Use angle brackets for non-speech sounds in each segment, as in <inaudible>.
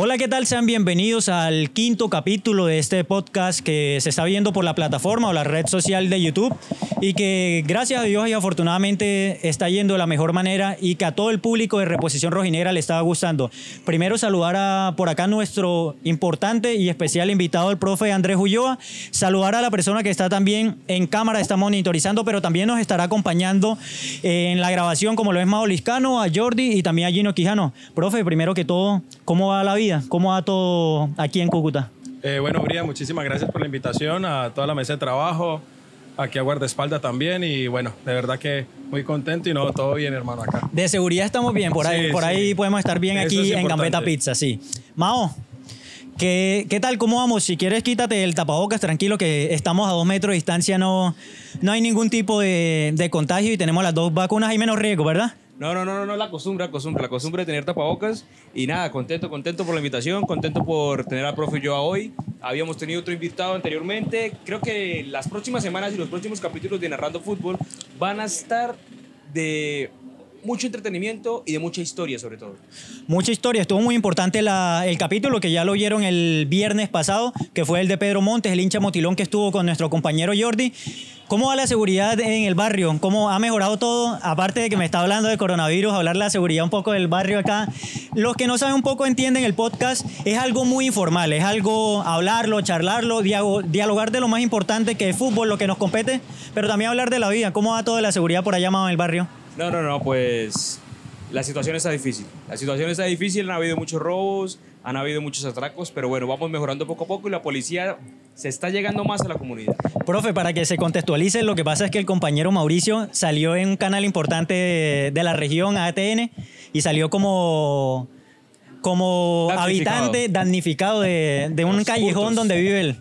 Hola, ¿qué tal? Sean bienvenidos al quinto capítulo de este podcast que se está viendo por la plataforma o la red social de YouTube y que gracias a Dios y afortunadamente está yendo de la mejor manera y que a todo el público de Reposición Rojinera le estaba gustando. Primero saludar a por acá nuestro importante y especial invitado, el profe Andrés Ulloa. Saludar a la persona que está también en cámara, está monitorizando, pero también nos estará acompañando en la grabación, como lo es Mao Liscano, a Jordi y también a Gino Quijano. Profe, primero que todo, ¿cómo va la vida? ¿Cómo va todo aquí en Cúcuta? Eh, bueno, Brian, muchísimas gracias por la invitación a toda la mesa de trabajo, aquí a guardaespaldas también y bueno, de verdad que muy contento y no, todo bien, hermano, acá. De seguridad estamos bien, por ahí, por ahí podemos estar bien aquí en Gambetta Pizza, sí. Mao, ¿Qué, ¿Qué, tal? ¿Cómo vamos? Si quieres, quítate el tapabocas, tranquilo, que estamos a dos metros de distancia, no, no hay ningún tipo de, de contagio y tenemos las dos vacunas, hay menos riesgo, ¿verdad? No, no, no, no, la costumbre, la costumbre, la costumbre de tener tapabocas. Y nada, contento, contento por la invitación, contento por tener al profe yo hoy. Habíamos tenido otro invitado anteriormente. Creo que las próximas semanas y los próximos capítulos de Narrando Fútbol van a estar de mucho entretenimiento y de mucha historia sobre todo. Mucha historia, estuvo muy importante el capítulo que ya lo vieron el viernes pasado, que fue el de Pedro Montes, el hincha motilón que estuvo con nuestro compañero Jordi. ¿Cómo va la seguridad en el barrio? ¿Cómo ha mejorado todo? Aparte de que me está hablando de coronavirus, hablar la seguridad un poco del barrio acá. Los que no saben un poco entienden el podcast, es algo muy informal, es algo hablarlo, charlarlo, dialogar de lo más importante que es fútbol, lo que nos compete, pero también hablar de la vida. ¿Cómo va todo la seguridad por allá en el barrio? No, no, no, pues la situación está difícil. La situación está difícil, han habido muchos robos, han habido muchos atracos, pero bueno, vamos mejorando poco a poco y la policía se está llegando más a la comunidad. Profe, para que se contextualice, lo que pasa es que el compañero Mauricio salió en un canal importante de, la región, ATN, y salió como, como habitante damnificado de, de un callejón donde vive él.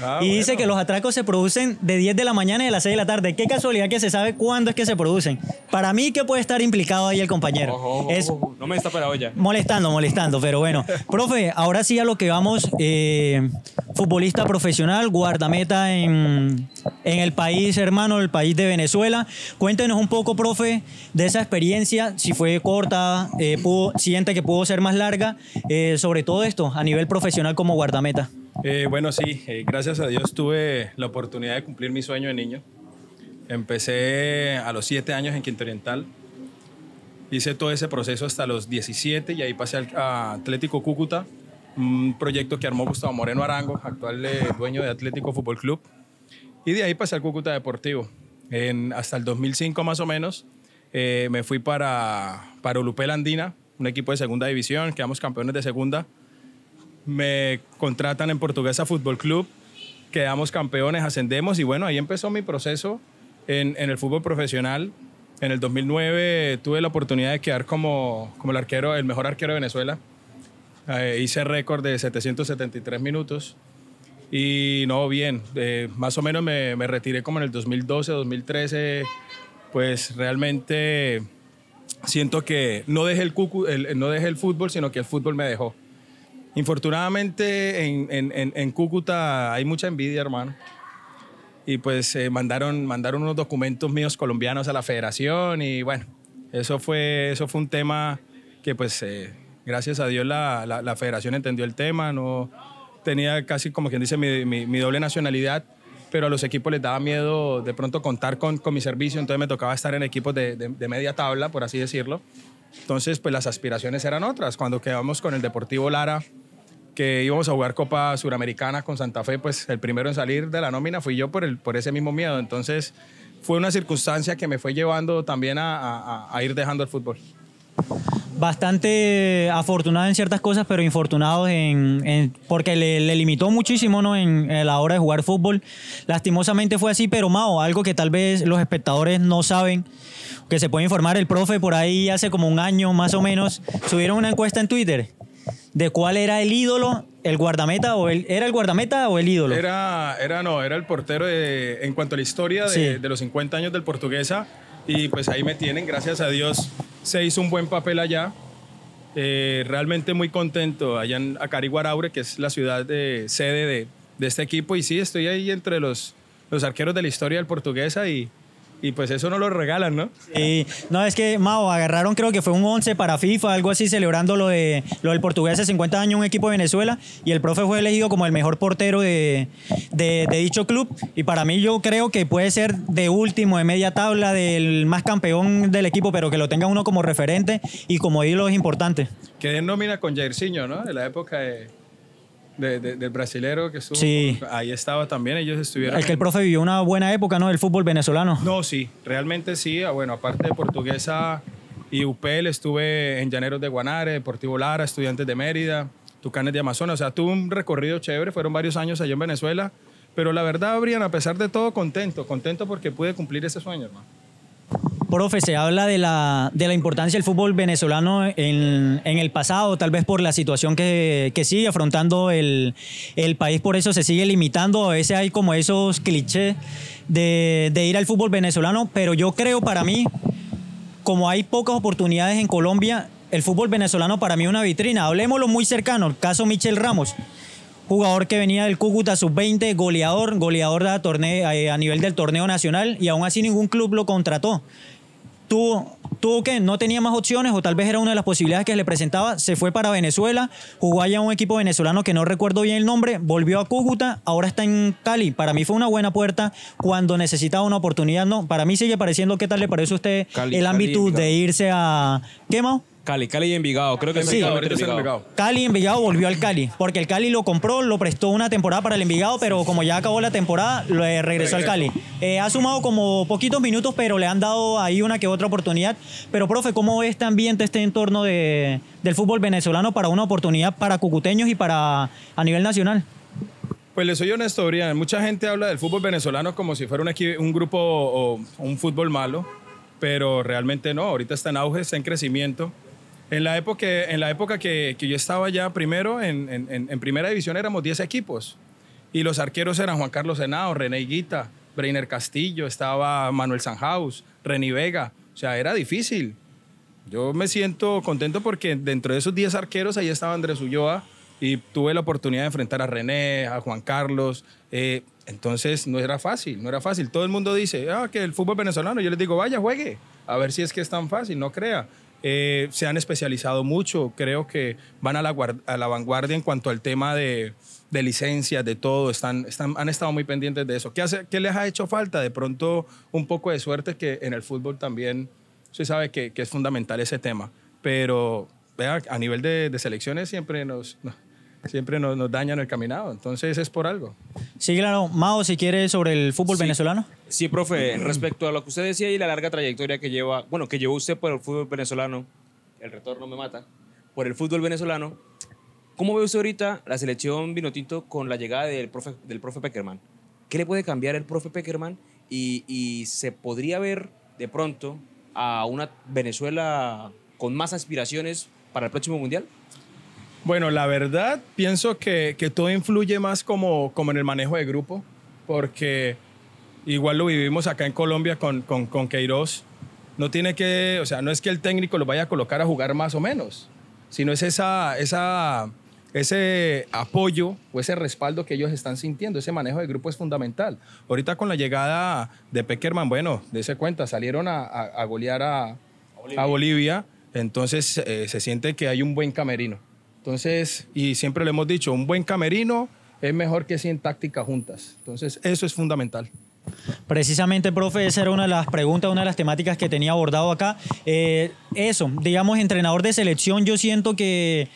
Ah, y dice que los atracos se producen de 10 de la mañana y de las 6 de la tarde. Qué casualidad que se sabe cuándo es que se producen. Para mí que puede estar implicado ahí el compañero. es no me está para ya. Molestando, molestando, pero bueno. <laughs> Profe, ahora sí a lo que vamos. Eh, futbolista profesional, guardameta en, en el país hermano, el país de Venezuela. Cuéntenos un poco, profe, de esa experiencia, si fue corta, eh, pudo, siente que pudo ser más larga, eh, sobre todo esto a nivel profesional como guardameta. Eh, bueno, sí, eh, gracias a Dios tuve la oportunidad de cumplir mi sueño de niño. Empecé a los 7 años en Quinto Oriental. Hice todo ese proceso hasta los 17 y ahí pasé al Atlético Cúcuta, un proyecto que armó Gustavo Moreno Arango, actual eh, dueño de Atlético Fútbol Club. Y de ahí pasé al Cúcuta Deportivo. Hasta el 2005 más o menos me fui para, para Ulupel Andina, un equipo de segunda división, quedamos campeones de segunda me contratan en Portuguesa Fútbol Club, quedamos campeones, ascendemos y bueno, ahí empezó mi proceso en, el fútbol profesional. En el 2009 tuve la oportunidad de quedar como, como el arquero, el mejor arquero de Venezuela. Eh, hice récord de 773 minutos. Y no, bien, eh, más o menos me, me, retiré como en el 2012, 2013. Pues realmente siento que no dejé el, el, no dejé el fútbol, sino que el fútbol me dejó. Infortunadamente en, Cúcuta hay mucha envidia, hermano. Y pues eh, mandaron, mandaron unos documentos míos colombianos a la federación y bueno, eso fue, eso fue un tema que pues eh, gracias a Dios la, federación entendió el tema, no tenía casi como quien dice mi, doble nacionalidad, pero a los equipos les daba miedo de pronto contar con, mi servicio, entonces me tocaba estar en equipos de, de media tabla, por así decirlo. Entonces, pues las aspiraciones eran otras. Cuando quedamos con el Deportivo Lara, que íbamos a jugar Copa Suramericana con Santa Fe, pues el primero en salir de la nómina fui yo por, el, por ese mismo miedo. Entonces fue una circunstancia que me fue llevando también a, ir dejando el fútbol. Bastante afortunado en ciertas cosas, pero infortunado en, porque le, limitó muchísimo ¿no? en, la hora de jugar fútbol. Lastimosamente fue así, pero Mao, algo que tal vez los espectadores no saben, que se puede informar el profe por ahí hace como un año más o menos, subieron una encuesta en Twitter de cuál era el ídolo, el guardameta o el era el guardameta o el ídolo. Era era no, era el portero en cuanto a la historia de, los 50 años del Portuguesa y pues ahí me tienen, gracias a Dios se hizo un buen papel allá. Eh, realmente muy contento allá en Acariguaraure, que es la ciudad de sede de, de, este equipo y sí, estoy ahí entre los, los arqueros de la historia del Portuguesa y, y pues eso no lo regalan, ¿no? Y no, es que, Mao, agarraron creo que fue un 11 para FIFA, algo así, celebrando lo, de, lo del portugués hace 50 años, un equipo de Venezuela, y el profe fue elegido como el mejor portero de, de, de dicho club. Y para mí yo creo que puede ser de último, de media tabla, del más campeón del equipo, pero que lo tenga uno como referente y como ídolo es importante. Que den nómina con Jairzinho, ¿no? De la época de, de- de- del brasilero que estuvo. Sí. Ahí estaba también, ellos estuvieron. El que el profe vivió una buena época, ¿no? Del fútbol venezolano. No, sí, realmente sí. Ah, Bueno, aparte de Portuguesa y UPL, estuve en Llaneros de Guanare, Deportivo Lara, Estudiantes de Mérida, Tucanes de Amazonas. O sea, tuve un recorrido chévere, fueron varios años allá en Venezuela. Pero la verdad, Brian, a pesar de todo, contento, contento porque pude cumplir ese sueño, hermano. Profe, se habla de la, de la importancia del fútbol venezolano en, en el pasado, tal vez por la situación que, que sigue afrontando el, el país, por eso se sigue limitando. A veces hay como esos clichés de, de ir al fútbol venezolano, pero yo creo para mí, como hay pocas oportunidades en Colombia, el fútbol venezolano para mí es una vitrina. Hablemoslo muy cercano, el caso Michel Ramos. Jugador que venía del Cúcuta sub-20, goleador, goleador de torneo, eh, a nivel del torneo nacional y aún así ningún club lo contrató tuvo, tuvo que no tenía más opciones o tal vez era una de las posibilidades que le presentaba, se fue para Venezuela, jugó allá un equipo venezolano que no recuerdo bien el nombre, volvió a Cúcuta, ahora está en Cali. Para mí fue una buena puerta cuando necesitaba una oportunidad, no, para mí sigue pareciendo qué tal le parece a usted Cali, el ámbito de irse a ¿qué Mau? Cali, Cali y Envigado. Creo que Sí. Ahorita está en Envigado. Cali Envigado volvió al Cali, porque el Cali lo compró, lo prestó una temporada para el Envigado, pero como ya acabó la temporada, lo eh, regresó al Cali. Eh, ha sumado como poquitos minutos, pero le han dado ahí una que otra oportunidad. Pero, profe, ¿cómo ve este ambiente, este entorno de, del fútbol venezolano para una oportunidad para cucuteños y para a nivel nacional? Pues le soy honesto, Brian. Mucha gente habla del fútbol venezolano como si fuera un, un grupo o un fútbol malo, pero realmente no. Ahorita está en auge, está en crecimiento. En la época, en la época que, que yo estaba ya primero, en, en- en- primera división éramos 10 equipos. Y los arqueros eran Juan Carlos Henao, René Higuita, Breiner Castillo, estaba Manuel Sanhaus, Reni Vega. O sea, era difícil. Yo me siento contento porque dentro de esos 10 arqueros ahí estaba Andrés Ulloa y tuve la oportunidad de enfrentar a René, a Juan Carlos. eh, entonces no era fácil, no era fácil. Todo el mundo dice, ah, que el fútbol venezolano. Yo les digo, vaya, juegue, a ver si es que es tan fácil, no crea. Eh, se han especializado mucho, creo que van a la, vanguardia en cuanto al tema de, de licencias, de todo, están, han estado muy pendientes de eso. ¿Qué, hace, ¿Qué les ha hecho falta? De pronto un poco de suerte que en el fútbol también se sabe que, es fundamental ese tema, pero vea, a nivel de, selecciones siempre nos, no- siempre nos, nos dañan el caminado, entonces es por algo. Sí, claro. Mao, si quiere, sobre el fútbol Sí. venezolano. Sí, profe, respecto a lo que usted decía y la larga trayectoria que lleva, bueno, que llevó usted por el fútbol venezolano, el retorno me mata, por el fútbol venezolano, ¿cómo ve usted ahorita la selección Vinotinto con la llegada del profe, del profe Peckerman? ¿Qué le puede cambiar el profe Peckerman? Y, y se podría ver de pronto a una Venezuela con más aspiraciones para el próximo mundial? Bueno, la verdad, pienso que, que todo influye más como, como en el manejo de grupo, porque igual lo vivimos acá en Colombia con, con, con Queiroz. No tiene que, o sea, no es que el técnico lo vaya a colocar a jugar más o menos, sino es esa, esa, ese apoyo o ese respaldo que ellos están sintiendo. Ese manejo de grupo es fundamental. Ahorita con la llegada de Peckerman, bueno, dése cuenta, salieron a, a- a golear a, a Bolivia, entonces eh, se siente que hay un buen camerino. Entonces, y siempre le hemos dicho, un buen camerino es mejor que 100 tácticas juntas. Entonces, eso es fundamental. Precisamente, profe, esa era una de las preguntas, una de las temáticas que tenía abordado acá. Eh, eso, digamos, entrenador de selección, yo siento que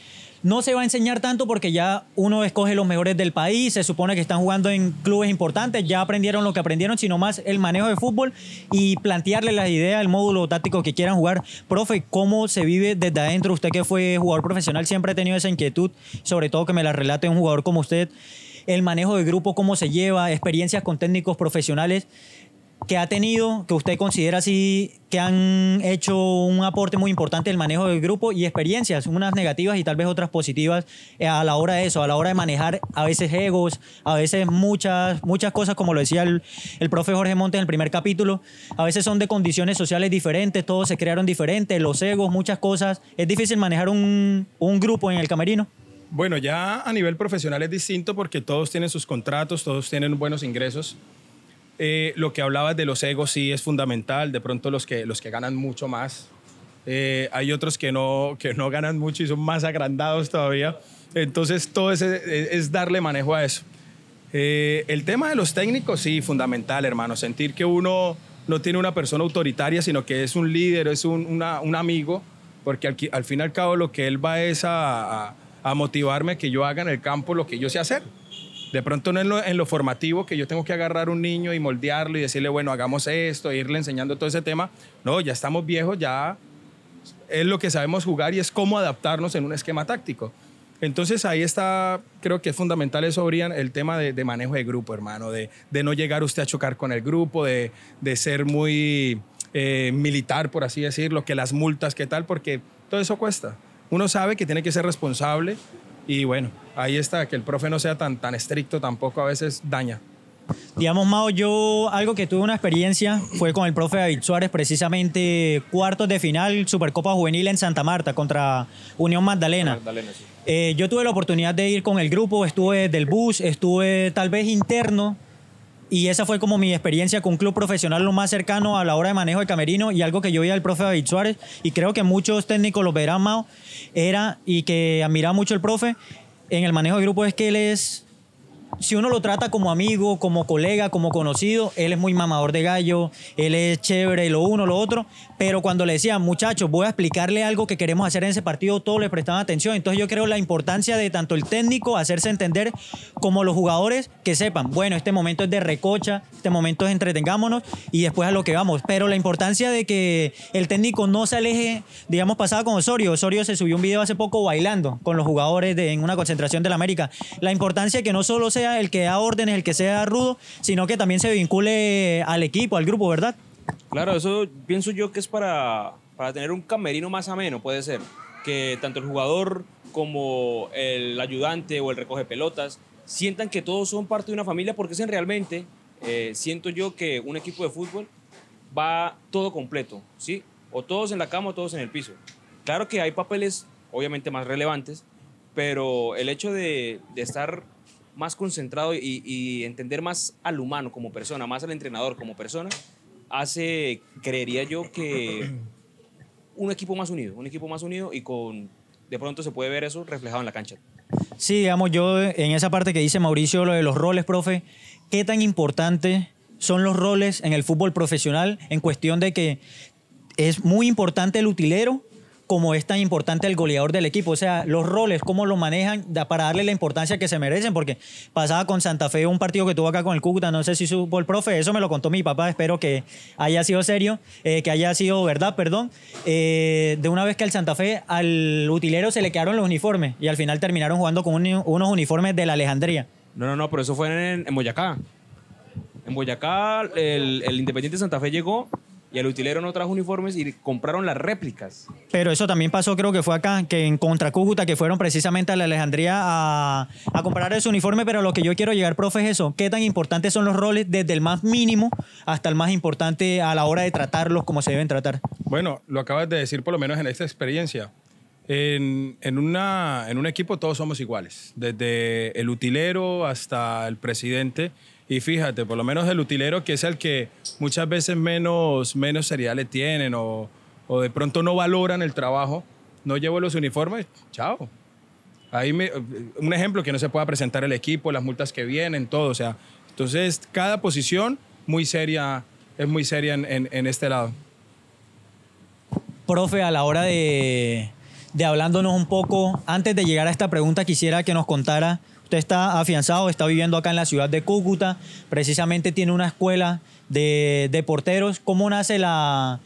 no se va a enseñar tanto porque ya uno escoge los mejores del país, se supone que están jugando en clubes importantes, ya aprendieron lo que aprendieron, sino más el manejo de fútbol y plantearle las ideas, el módulo táctico que quieran jugar. Profe, ¿cómo se vive desde adentro? Usted que fue jugador profesional siempre ha tenido esa inquietud, sobre todo que me la relate un jugador como usted el manejo de grupo, cómo se lleva, experiencias con técnicos profesionales que ha tenido, que usted considera así que han hecho un aporte muy importante el manejo del grupo y experiencias, unas negativas y tal vez otras positivas eh, a la hora de eso, a la hora de manejar a veces egos, a veces muchas, muchas cosas, como lo decía el, el profe Jorge Montes en el primer capítulo, a veces son de condiciones sociales diferentes, todos se crearon diferentes, los egos, muchas cosas. Es difícil manejar un, un grupo en el camerino. Bueno, ya a nivel profesional es distinto porque todos tienen sus contratos, todos tienen buenos ingresos, Eh, lo que hablabas de los egos sí es fundamental, de pronto los que, los que ganan mucho más. Eh, hay otros que no, que no ganan mucho y son más agrandados todavía. Entonces, todo ese, es darle manejo a eso. Eh, el tema de los técnicos, sí, fundamental, hermano. Sentir que uno no tiene una persona autoritaria, sino que es un líder, es un, un amigo, porque al, al, fin y al cabo lo que él va es a, a, motivarme que yo haga en el campo lo que yo sé hacer. De pronto no en lo, en lo, formativo, que yo tengo que agarrar un niño y moldearlo y decirle, bueno, hagamos esto, e irle enseñando todo ese tema. No, ya estamos viejos, ya es lo que sabemos jugar y es cómo adaptarnos en un esquema táctico. Entonces ahí está, creo que es fundamental eso, Brian, el tema de, manejo de grupo, hermano, de, de, no llegar usted a chocar con el grupo, de, de ser muy eh, militar, por así decirlo, que las multas, qué tal, porque todo eso cuesta. Uno sabe que tiene que ser responsable y bueno, ahí está, que el profe no sea tan, tan estricto tampoco a veces daña. Digamos, Mao, yo algo que tuve una experiencia fue con el profe David Suárez, precisamente cuartos de final, Supercopa Juvenil en Santa Marta contra Unión Magdalena. Eh, yo tuve la oportunidad de ir con el grupo, estuve del bus, estuve tal vez interno, y esa fue como mi experiencia con un club profesional lo más cercano a la hora de manejo de camerino y algo que yo vi al profe David Suárez, y creo que muchos técnicos lo verán, Mao, era, y que admiraba mucho el profe, en el manejo de grupo es que él es si uno lo trata como amigo, como colega, como conocido, él es muy mamador de gallo, él es chévere, lo uno, lo otro, pero cuando le decía, muchachos, voy a explicarle algo que queremos hacer en ese partido, todos le prestaban atención. Entonces yo creo la importancia de tanto el técnico hacerse entender como los jugadores que sepan, bueno, este momento es de recocha, este momento es entretengámonos y después a lo que vamos. Pero la importancia de que el técnico no se aleje, digamos, pasaba con Osorio. Osorio se subió un video hace poco bailando con los jugadores de, en una concentración de la América. La importancia que no solo sea el que da órdenes, el que sea rudo, sino que también se vincule al equipo, al grupo, ¿verdad? Claro, eso pienso yo que es para, para tener un camerino más ameno, puede ser. Que tanto el jugador como el ayudante o el recoge pelotas sientan que todos son parte de una familia porque es en realmente, eh, siento yo que un equipo de fútbol va todo completo, ¿sí? O todos en la cama o todos en el piso. Claro que hay papeles obviamente más relevantes, pero el hecho de, de estar más concentrado y, entender más al humano como persona, más al entrenador como persona, hace, creería yo, que un equipo más unido, un equipo más unido y con, de pronto se puede ver eso reflejado en la cancha. Sí, digamos, yo en esa parte que dice Mauricio, lo de los roles, profe, ¿qué tan importante son los roles en el fútbol profesional en cuestión de que es muy importante el utilero como es tan importante el goleador del equipo. O sea, los roles, cómo lo manejan para darle la importancia que se merecen, porque pasaba con Santa Fe un partido que tuvo acá con el Cúcuta, no sé si supo el profe, eso me lo contó mi papá, espero que haya sido serio, eh, que haya sido verdad, perdón. Eh, de una vez que al Santa Fe, al utilero se le quedaron los uniformes y al final terminaron jugando con unos uniformes de la Alejandría. No, no, no, pero eso fue en, Boyacá. En Boyacá, el Independiente Santa Fe llegó y el utilero no trajo uniformes y compraron las réplicas. Pero eso también pasó, creo que fue acá, que en contra Cúcuta, que fueron precisamente a la Alejandría a, a comprar ese uniforme, pero lo que yo quiero llegar, profe, es eso, qué tan importantes son los roles desde el más mínimo hasta el más importante a la hora de tratarlos como se deben tratar. Bueno, lo acabas de decir por lo menos en esta experiencia. En, en, una, en un equipo todos somos iguales, desde el utilero hasta el presidente y fíjate, por lo menos el utilero, que es el que muchas veces menos, menos serial le tienen o, o de pronto no valoran el trabajo, no llevo los uniformes, chao. Ahí me, un ejemplo que no se pueda presentar el equipo, las multas que vienen, todo. O sea, entonces cada posición muy seria, es muy seria en, en, este lado. Profe, a la hora de, de hablándonos un poco, antes de llegar a esta pregunta, quisiera que nos contara Usted está afianzado, está viviendo acá en la ciudad de Cúcuta, precisamente tiene una escuela de, porteros. ¿Cómo nace la,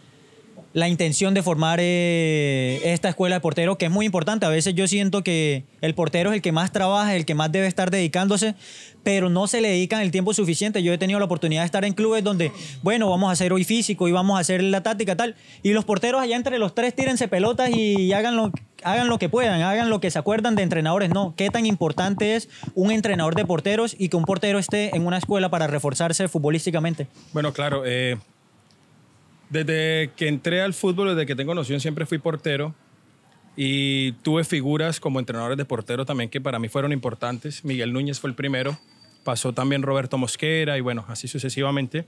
la intención de formar eh, esta escuela de porteros, que es muy importante. A veces yo siento que el portero es el que más trabaja, el que más debe estar dedicándose, pero no se le dedican el tiempo suficiente. Yo he tenido la oportunidad de estar en clubes donde, bueno, vamos a hacer hoy físico y vamos a hacer la táctica tal, y los porteros allá entre los tres tírense pelotas y hagan lo, hagan lo que puedan, hagan lo que se acuerdan de entrenadores. No, qué tan importante es un entrenador de porteros y que un portero esté en una escuela para reforzarse futbolísticamente. Bueno, claro. Eh, desde que entré al fútbol, desde que tengo noción, siempre fui portero. Y tuve figuras como entrenadores de portero también que para mí fueron importantes. Miguel Núñez fue el primero. pasó también Roberto Mosquera y bueno, así sucesivamente.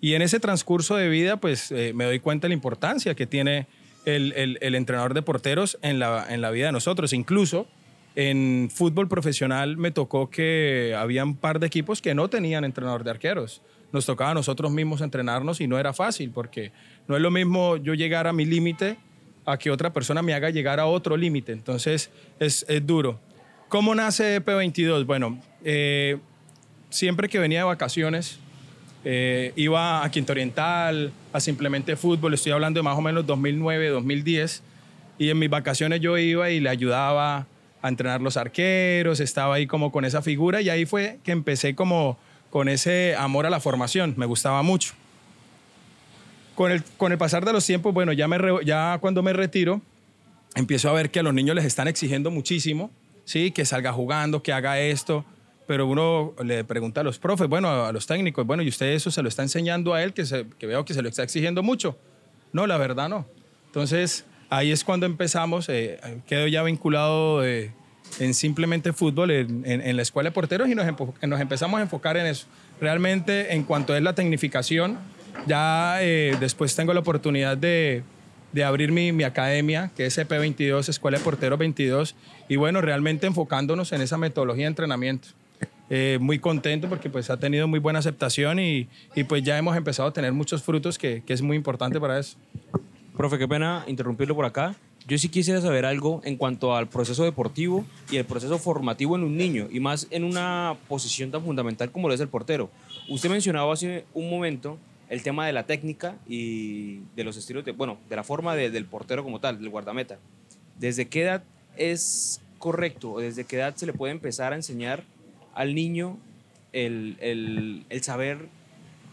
Y en ese transcurso de vida, pues eh, me doy cuenta de la importancia que tiene el, el- entrenador de porteros en la, en la vida de nosotros. Incluso en fútbol profesional me tocó que había un par de equipos que no tenían entrenador de arqueros. Nos tocaba a nosotros mismos entrenarnos y no era fácil porque no es lo mismo yo llegar a mi límite a que otra persona me haga llegar a otro límite. Entonces es, es duro. ¿Cómo nace P22? Bueno, eh, siempre que venía de vacaciones, eh, iba a Quinto Oriental, a Simplemente Fútbol, estoy hablando de más o menos 2009, 2010, y en mis vacaciones yo iba y le ayudaba a entrenar los arqueros, estaba ahí como con esa figura y ahí fue que empecé como con ese amor a la formación, me gustaba mucho. Con el, con el pasar de los tiempos, bueno, ya, me ya cuando me retiro, empiezo a ver que a los niños les están exigiendo muchísimo, ¿sí? Que salga jugando, que haga esto, pero uno le pregunta a los profes, bueno, a los técnicos, bueno, ¿y usted eso se lo está enseñando a él, que, se- que veo que se lo está exigiendo mucho? No, la verdad no. Entonces, ahí es cuando empezamos, eh, quedo ya vinculado en simplemente fútbol, en, la escuela de porteros y nos, empezamos a enfocar en eso. Realmente, en cuanto es la tecnificación, ya eh, después tengo la oportunidad de, abrir mi, mi academia, que es EP22, Escuela de Porteros 22, y bueno, realmente enfocándonos en esa metodología de entrenamiento. Eh, muy contento porque pues ha tenido muy buena aceptación y, y pues ya hemos empezado a tener muchos frutos que, que es muy importante para eso. Profe, qué pena interrumpirlo por acá. Yo sí quisiera saber algo en cuanto al proceso deportivo y el proceso formativo en un niño, y más en una posición tan fundamental como lo es el portero. Usted mencionaba hace un momento el tema de la técnica y de los estilos, bueno, de la forma de- del portero como tal, del guardameta. ¿Desde qué edad es correcto o desde qué edad se le puede empezar a enseñar al niño el, el- el saber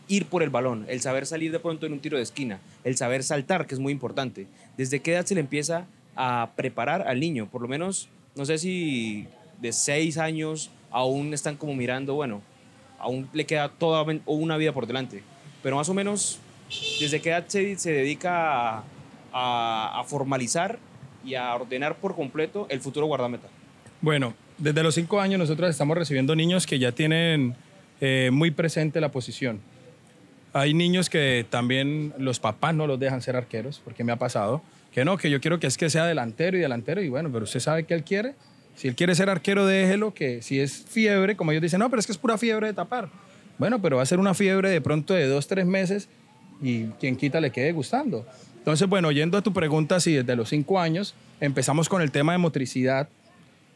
ir por el balón, el saber salir de pronto en un tiro de esquina, el saber saltar, que es muy importante. ¿Desde qué edad se le empieza a preparar al niño? Por lo menos, no sé si de seis años aún están como mirando, bueno, aún le queda toda una vida por delante, pero más o menos, ¿desde qué edad se, se dedica a formalizar y a ordenar por completo el futuro guardameta? Bueno, desde los cinco años nosotros estamos recibiendo niños que ya tienen eh, muy presente la posición. Hay niños que también los papás no los dejan ser arqueros, porque me ha pasado, que no, que yo quiero que es que sea delantero y delantero, y bueno, pero usted sabe que él quiere. Si él quiere ser arquero, déjelo, que si es fiebre, como ellos dicen, no, pero es que es pura fiebre de tapar. Bueno, pero va a ser una fiebre de pronto de dos, tres meses y quien quita le quede gustando. Entonces, bueno, yendo a tu pregunta, si desde los cinco años empezamos con el tema de motricidad,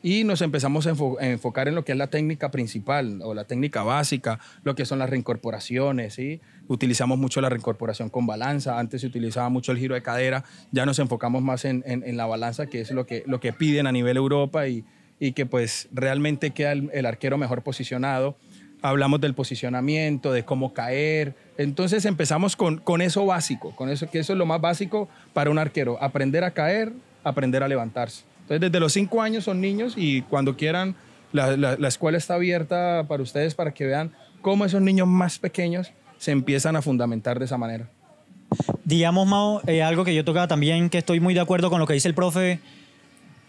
y nos empezamos a, enfo- a enfocar en lo que es la técnica principal o la técnica básica, lo que son las reincorporaciones. ¿sí? Utilizamos mucho la reincorporación con balanza, antes se utilizaba mucho el giro de cadera, ya nos enfocamos más en, en- en la balanza, que es lo que, lo que piden a nivel Europa y, y que pues realmente queda el, el arquero mejor posicionado. Hablamos del posicionamiento, de cómo caer. Entonces empezamos con, con eso básico, con eso que eso es lo más básico para un arquero, aprender a caer, aprender a levantarse. Entonces, desde los cinco años son niños y cuando quieran, la, la- la escuela está abierta para ustedes para que vean cómo esos niños más pequeños se empiezan a fundamentar de esa manera. digamos, Mao, eh, algo que yo tocaba también, que estoy muy de acuerdo con lo que dice el profe,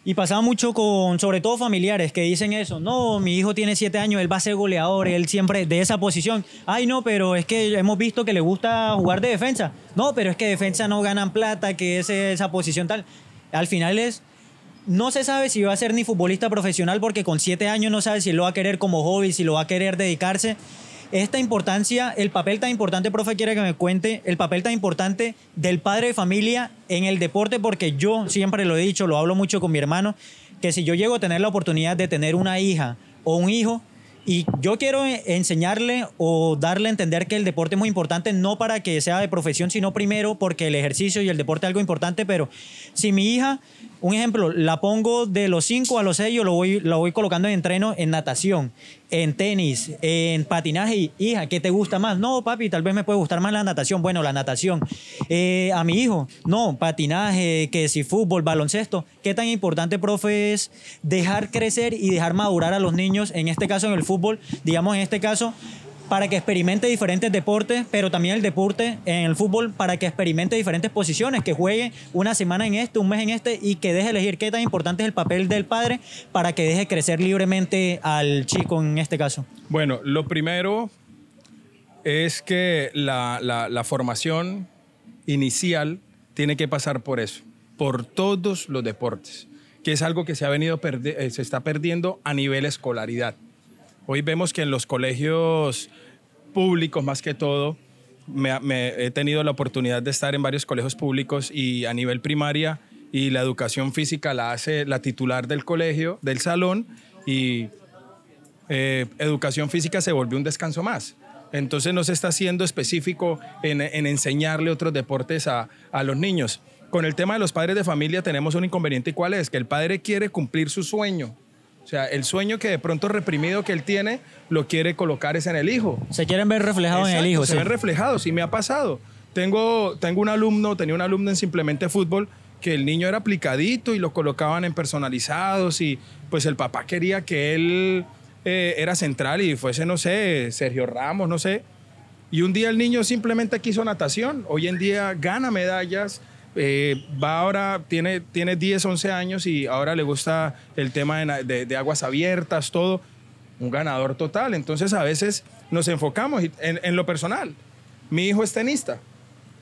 y pasaba mucho con, sobre todo familiares, que dicen eso, no, mi hijo tiene siete años, él va a ser goleador, él siempre de esa posición. Ay, no, pero es que hemos visto que le gusta jugar de defensa. No, pero es que defensa no ganan plata, que es esa posición tal. Al final es, no se sabe si va a ser ni futbolista profesional porque con siete años no sabe si lo va a querer como hobby, si lo va a querer dedicarse. Esta importancia, el papel tan importante, profe, quiere que me cuente, el papel tan importante del padre de familia en el deporte, porque yo siempre lo he dicho, lo hablo mucho con mi hermano, que si yo llego a tener la oportunidad de tener una hija o un hijo, y yo quiero enseñarle o darle a entender que el deporte es muy importante, no para que sea de profesión, sino primero porque el ejercicio y el deporte es algo importante, pero si mi hija, un ejemplo, la pongo de los 5 a los 6, yo lo voy, lo voy colocando en entreno en natación, en tenis, en patinaje, hija, ¿qué te gusta más? No, papi, tal vez me puede gustar más la natación. Bueno, la natación. Eh, a mi hijo, no, patinaje, que si fútbol, baloncesto. ¿Qué tan importante, profe, es dejar crecer y dejar madurar a los niños, en este caso en el fútbol, digamos en este caso, para que experimente diferentes deportes, pero también el deporte en el fútbol para que experimente diferentes posiciones, que juegue una semana en este, un mes en este y que deje elegir qué tan importante es el papel del padre para que deje crecer libremente al chico en este caso. Bueno, lo primero es que la, formación inicial tiene que pasar por eso, por todos los deportes, que es algo que se ha venido eh, se está perdiendo a nivel escolaridad. Hoy vemos que en los colegios públicos, más que todo, me, he tenido la oportunidad de estar en varios colegios públicos y a nivel primaria y la educación física la hace la titular del colegio, del salón y eh, educación física se volvió un descanso más. Entonces no se está haciendo específico en, en enseñarle otros deportes a, a los niños. Con el tema de los padres de familia tenemos un inconveniente y cuál es, que el padre quiere cumplir su sueño. O sea, el sueño que de pronto reprimido que él tiene, lo quiere colocar es en el hijo. Se quieren ver reflejados en el hijo. Se sí. ven reflejados y me ha pasado. Tengo, tengo un alumno, tenía un alumno en Simplemente Fútbol que el niño era aplicadito y lo colocaban en personalizados y pues el papá quería que él eh, era central y fuese, no sé, Sergio Ramos, no sé. Y un día el niño simplemente quiso natación. Hoy en día gana medallas. Eh, va ahora, tiene, tiene 10, 11 años y ahora le gusta el tema de, aguas abiertas, todo. Un ganador total. Entonces a veces nos enfocamos en, lo personal. Mi hijo es tenista.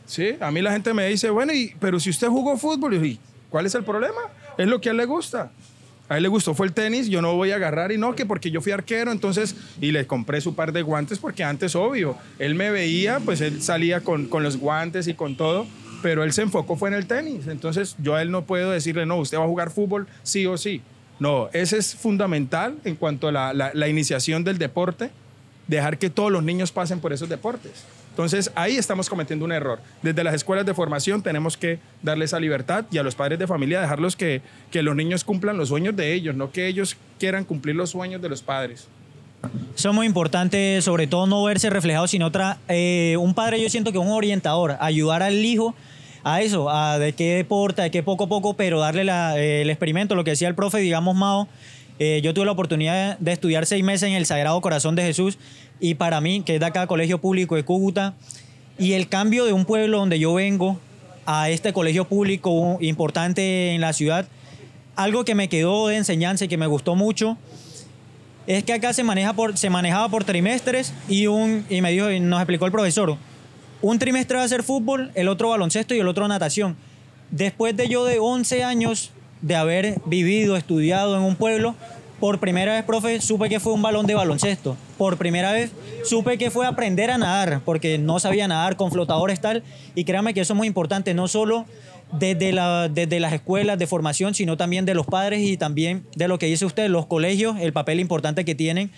¿sí? A mí la gente me dice, bueno, pero si usted jugó fútbol, ¿y ¿cuál es el problema? Es lo que a él le gusta. A él le gustó fue el tenis, yo no voy a agarrar y no, que porque yo fui arquero, entonces, y le compré su par de guantes porque antes, obvio, él me veía, pues él salía con, con los guantes y con todo, pero él se enfocó fue en el tenis. Entonces, yo a él no puedo decirle, no, usted va a jugar fútbol sí o sí. No, ese es fundamental en cuanto a la, la- iniciación del deporte, dejar que todos los niños pasen por esos deportes. Entonces ahí estamos cometiendo un error. Desde las escuelas de formación tenemos que darle esa libertad y a los padres de familia dejarlos que, que los niños cumplan los sueños de ellos, no que ellos quieran cumplir los sueños de los padres. Eso es muy importante, sobre todo no verse reflejado, sino otra, eh, un padre yo siento que un orientador, ayudar al hijo a eso, a de qué deporte, de qué poco a poco, pero darle la- eh, el experimento, lo que decía el profe, digamos, Mao, eh, yo tuve la oportunidad de estudiar seis meses en el Sagrado Corazón de Jesús y para mí, que es de acá, Colegio Público de Cúcuta, y el cambio de un pueblo donde yo vengo a este colegio público importante en la ciudad, algo que me quedó de enseñanza y que me gustó mucho, es que acá se, maneja por, se manejaba por trimestres y, un, y me dijo, y nos explicó el profesor, un trimestre va a ser fútbol, el otro baloncesto y el otro natación. Después de yo de 11 años de haber vivido, estudiado en un pueblo, por primera vez, profe, supe que fue un balón de baloncesto. Por primera vez supe que fue aprender a nadar, porque no sabía nadar con flotadores tal. Y créame que eso es muy importante, no solo desde, la, desde las escuelas de formación, sino también de los padres y también de lo que dice usted, los colegios, el papel importante que tienen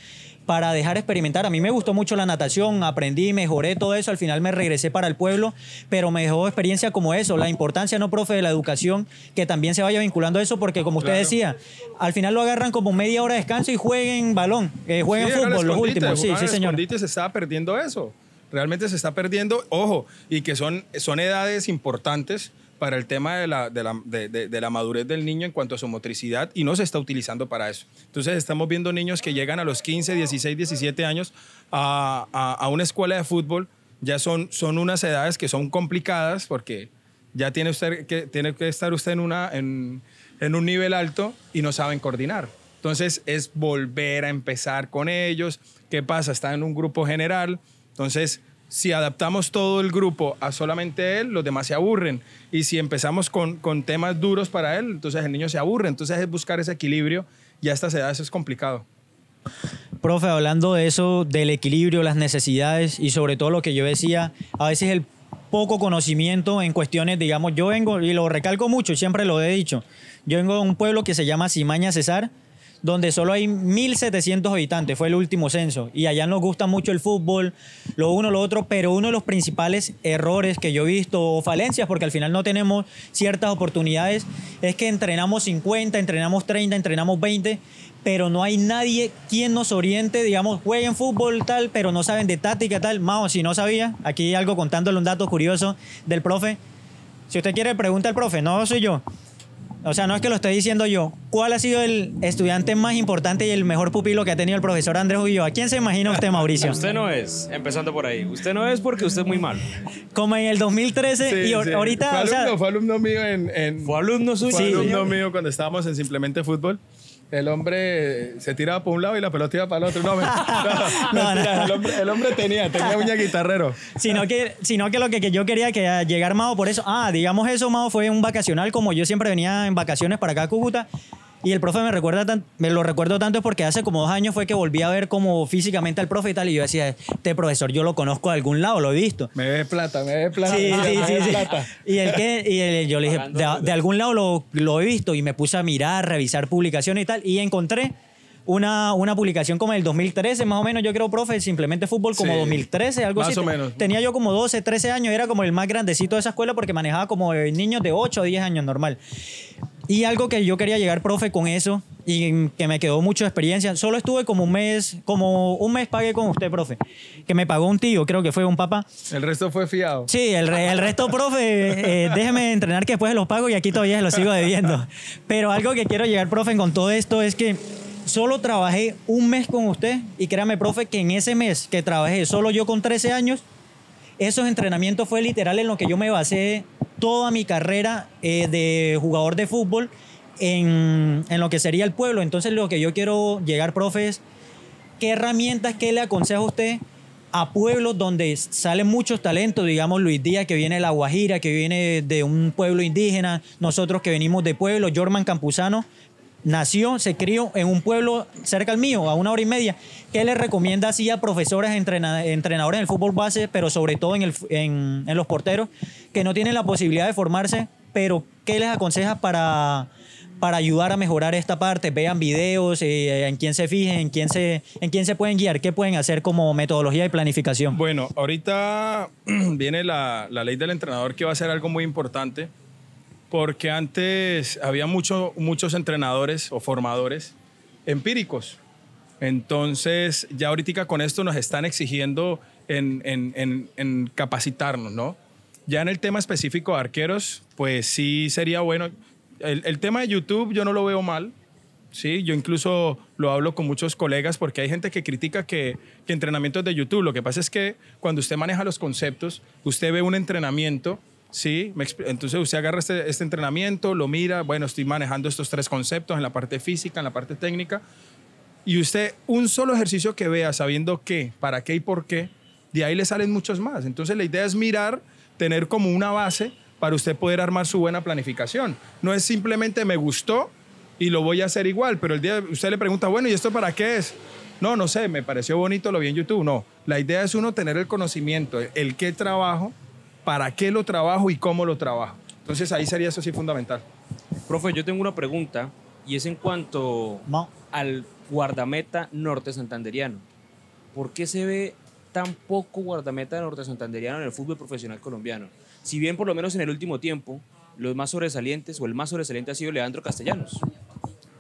para dejar experimentar. A mí me gustó mucho la natación, aprendí, mejoré todo eso, al final me regresé para el pueblo, pero me dejó experiencia como eso, la importancia, no, profe, de la educación, que también se vaya vinculando a eso, porque como usted Claro. decía, al final lo agarran como media hora de descanso y jueguen balón, eh, jueguen Sí, fútbol, los últimos, sí, sí, señor. se estaba perdiendo eso. Realmente se está perdiendo, ojo, y que son, son edades importantes para el tema de la, de, la, de- de- la madurez del niño en cuanto a su motricidad y no se está utilizando para eso. Entonces estamos viendo niños que llegan a los 15, 16, 17 años a, a- una escuela de fútbol, ya son, son unas edades que son complicadas porque ya tiene, que, tiene que estar usted en, una, en, en un nivel alto y no saben coordinar. Entonces es volver a empezar con ellos. ¿Qué pasa? Está en un grupo general. Entonces, si adaptamos todo el grupo a solamente él, los demás se aburren. Y si empezamos con, con temas duros para él, entonces el niño se aburre. Entonces es buscar ese equilibrio y a estas edades es complicado. Profe, hablando de eso, del equilibrio, las necesidades y sobre todo lo que yo decía, a veces el poco conocimiento en cuestiones, digamos, yo vengo, y lo recalco mucho, siempre lo he dicho, yo vengo de un pueblo que se llama Simaña Cesar, donde solo hay 1.700 habitantes, fue el último censo, y allá nos gusta mucho el fútbol, lo uno, lo otro, pero uno de los principales errores que yo he visto, o falencias, porque al final no tenemos ciertas oportunidades, es que entrenamos 50, entrenamos 30, entrenamos 20, pero no hay nadie quien nos oriente, digamos, jueguen fútbol tal, pero no saben de táctica tal. Mao, si no sabía, aquí algo contándole un dato curioso del profe. Si usted quiere, pregunta al profe, no soy yo. O sea, no es que lo estoy diciendo yo, ¿cuál ha sido el estudiante más importante y el mejor pupilo que ha tenido el profesor Andrés ¿A ¿Quién se imagina usted, Mauricio? <laughs> Usted no es, empezando por ahí. Usted no es porque usted es muy mal. Como en el 2013 y ahorita... Fue alumno, fue alumno mío en, Fue alumno suyo. Fue alumno mío cuando estábamos en Simplemente Fútbol el hombre se tiraba por un lado y la pelota iba para el otro. No, <laughs> el, hombre, tenía, tenía uña guitarrero. Sino que, sino que lo que, yo quería que llegar Mao por eso. Ah, digamos eso, Mao fue un vacacional como yo siempre venía en vacaciones para acá a Cúcuta. Y el profe me recuerda me lo recuerdo tanto porque hace como dos años fue que volví a ver como físicamente al profe y tal. Y yo decía, este profesor yo lo conozco de algún lado, lo he visto. Me ve plata, me ve plata. Sí, sí, sí, Plata. Y el que, y yo le dije, de, algún lado lo, lo, he visto y me puse a mirar, revisar publicaciones y tal. Y encontré una, una publicación como el 2013, más o menos, yo creo, profe, simplemente fútbol como 2013, algo así. Más o menos. Tenía yo como 12, 13 años, era como el más grandecito de esa escuela porque manejaba como niños de 8 o 10 años normal. Y algo que yo quería llegar, profe, con eso, y que me quedó mucha experiencia. Solo estuve como un mes, como un mes pagué con usted, profe, que me pagó un tío, creo que fue un papá. El resto fue fiado. Sí, el, el resto, profe, eh, déjeme entrenar que después los pago y aquí todavía se los sigo debiendo. Pero algo que quiero llegar, profe, con todo esto es que solo trabajé un mes con usted y créame, profe, que en ese mes que trabajé solo yo con 13 años, esos entrenamientos fue literal en lo que yo me basé toda mi carrera eh, de jugador de fútbol en, en, lo que sería el pueblo. Entonces lo que yo quiero llegar, profe, es qué herramientas, qué le aconseja a usted a pueblos donde salen muchos talentos, digamos Luis Díaz que viene de La Guajira, que viene de un pueblo indígena, nosotros que venimos de pueblo, Jorman Campuzano, nació, se crió en un pueblo cerca al mío, a una hora y media. ¿Qué le recomienda así a profesores, entrenadores en el fútbol base, pero sobre todo en, el, en, en, los porteros, que no tienen la posibilidad de formarse, pero qué les aconseja para, para ayudar a mejorar esta parte? Vean videos, eh, en quién se fijen, en quién se, en quién se pueden guiar, qué pueden hacer como metodología de planificación. Bueno, ahorita <clears throat> viene la, la ley del entrenador que va a ser algo muy importante porque antes había mucho, muchos entrenadores o formadores empíricos. Entonces, ya ahorita con esto nos están exigiendo en, en, en, capacitarnos, ¿no? Ya en el tema específico de arqueros, pues sí sería bueno. El, el, tema de YouTube yo no lo veo mal, ¿sí? Yo incluso lo hablo con muchos colegas porque hay gente que critica que, que entrenamientos de YouTube. Lo que pasa es que cuando usted maneja los conceptos, usted ve un entrenamiento ¿sí? Entonces usted agarra este, este, entrenamiento, lo mira, bueno, estoy manejando estos tres conceptos en la parte física, en la parte técnica, y usted un solo ejercicio que vea sabiendo qué, para qué y por qué, de ahí le salen muchos más. Entonces la idea es mirar, tener como una base para usted poder armar su buena planificación. No es simplemente me gustó y lo voy a hacer igual, pero el día usted le pregunta, bueno, ¿y esto para qué es? No, no sé, me pareció bonito, lo vi en YouTube. No, la idea es uno tener el conocimiento, el qué trabajo, para qué lo trabajo y cómo lo trabajo. Entonces ahí sería eso sí fundamental. Profe, yo tengo una pregunta y es en cuanto al guardameta norte santanderiano. ¿Por qué se ve tan poco guardameta norte santanderiano en el fútbol profesional colombiano? Si bien por lo menos en el último tiempo los más sobresalientes o el más sobresaliente ha sido Leandro Castellanos.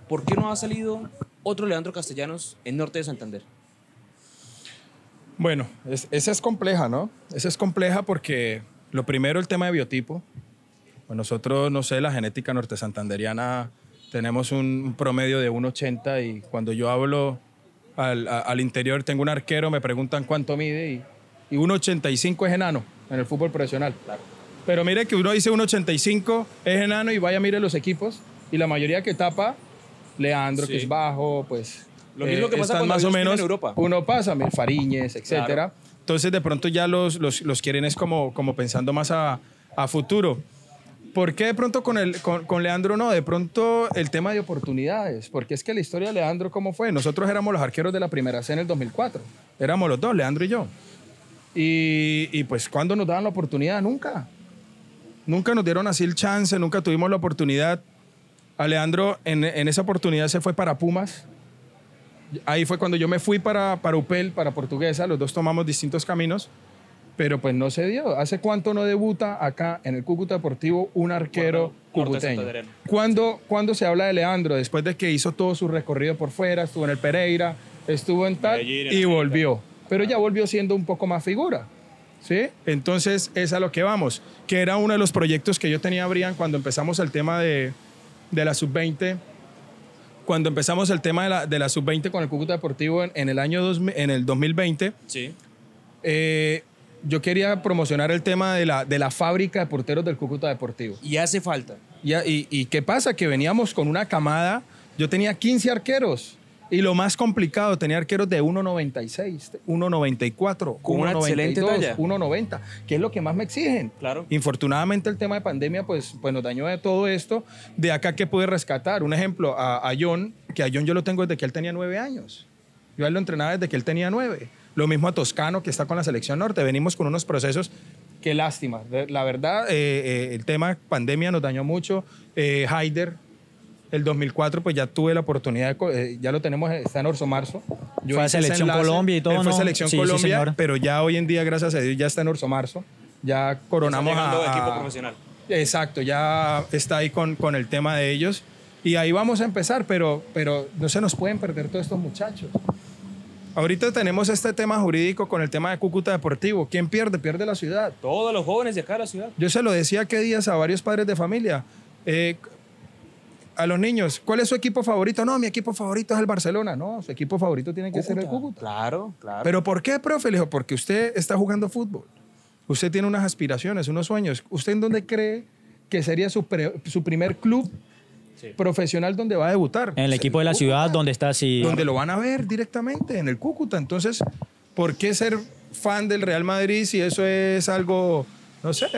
¿Por qué no ha salido otro Leandro Castellanos en norte de Santander? Bueno, esa es compleja, ¿no? Esa es compleja porque lo primero, el tema de biotipo. Pues nosotros, no sé, la genética norte santanderiana, tenemos un promedio de 1,80 y cuando yo hablo al, interior, tengo un arquero, me preguntan cuánto mide y, y 1,85 es enano en el fútbol profesional. Pero mire que uno dice 1,85 es enano y vaya, mire los equipos y la mayoría que tapa, Leandro, que es bajo, pues. Lo mismo que eh, pasa más o menos en Europa. Uno pasa, Fariñez, etcétera. Entonces de pronto ya los, los, quieren es como, como pensando más a, a futuro. ¿Por qué de pronto con, el, con, Leandro no? De pronto el tema de oportunidades, porque es que la historia de Leandro, ¿cómo fue? Nosotros éramos los arqueros de la primera C en el 2004, éramos los dos, Leandro y yo. Y, y pues ¿cuándo nos daban la oportunidad? Nunca. Nunca nos dieron así el chance, nunca tuvimos la oportunidad. A Leandro en, en esa oportunidad se fue para Pumas, ahí fue cuando yo me fui para, para Upel, para Portuguesa, los dos tomamos distintos caminos, pero pues no se dio. ¿Hace cuánto no debuta acá en el Cúcuta Deportivo un arquero cucuteño? ¿Cuándo, ¿Cuándo se habla de Leandro? Después de que hizo todo su recorrido por fuera, estuvo en el Pereira, estuvo en tal y volvió. Pero ya volvió siendo un poco más figura. ¿Sí? Entonces, es a lo que vamos, que era uno de los proyectos que yo tenía, Brian, cuando empezamos el tema de, de la sub-20, cuando empezamos el tema de la, de la sub-20 con el Cúcuta Deportivo en, en el año dos- en el 2020, Sí. eh, yo quería promocionar el tema de la, de la fábrica de porteros del Cúcuta Deportivo. Y hace falta. Y, y, y qué pasa? Que veníamos con una camada, yo tenía 15 arqueros. Y lo más complicado, tenía arqueros de 1.96, 1.94, Con una 1.92, excelente talla. 1.90, que es lo que más me exigen. Claro. Infortunadamente el tema de pandemia pues, pues nos dañó de todo esto. De acá que pude rescatar. Un ejemplo, a, a John, que a John yo lo tengo desde que él tenía nueve años. Yo a él lo entrenaba desde que él tenía nueve. Lo mismo a Toscano, que está con la selección norte. Venimos con unos procesos, qué lástima. La verdad, eh, eh, el tema pandemia nos dañó mucho. Eh, Haider, el 2004, pues ya tuve la oportunidad, de eh, ya lo tenemos, está en Orso Marzo. Fue a Selección enlace. Colombia y todo, Él fue ¿no? Selección Sí, sí, Colombia, señor. pero ya hoy en día, gracias a Dios, ya está en Orso Marzo. Ya coronamos a- equipo profesional. Exacto, ya está ahí con, con el tema de ellos. Y ahí vamos a empezar, pero, pero no se nos pueden perder todos estos muchachos. Ahorita tenemos este tema jurídico con el tema de Cúcuta Deportivo. ¿Quién pierde? Pierde la ciudad. Todos los jóvenes de acá de la ciudad. Yo se lo decía que días a varios padres de familia. eh, a los niños, ¿cuál es su equipo favorito? No, mi equipo favorito es el Barcelona. No, su equipo favorito tiene que ser el Cúcuta. Claro, claro. ¿Pero por qué, profe? Le dijo, porque usted está jugando fútbol. Usted tiene unas aspiraciones, unos sueños. ¿Usted en dónde cree que sería su, pre- su primer club Sí. profesional donde va a debutar? En el equipo de la Cúcuta, ciudad donde está así. Donde lo van a ver directamente, en el Cúcuta. Entonces, ¿por qué ser fan del Real Madrid si eso es algo, no sé,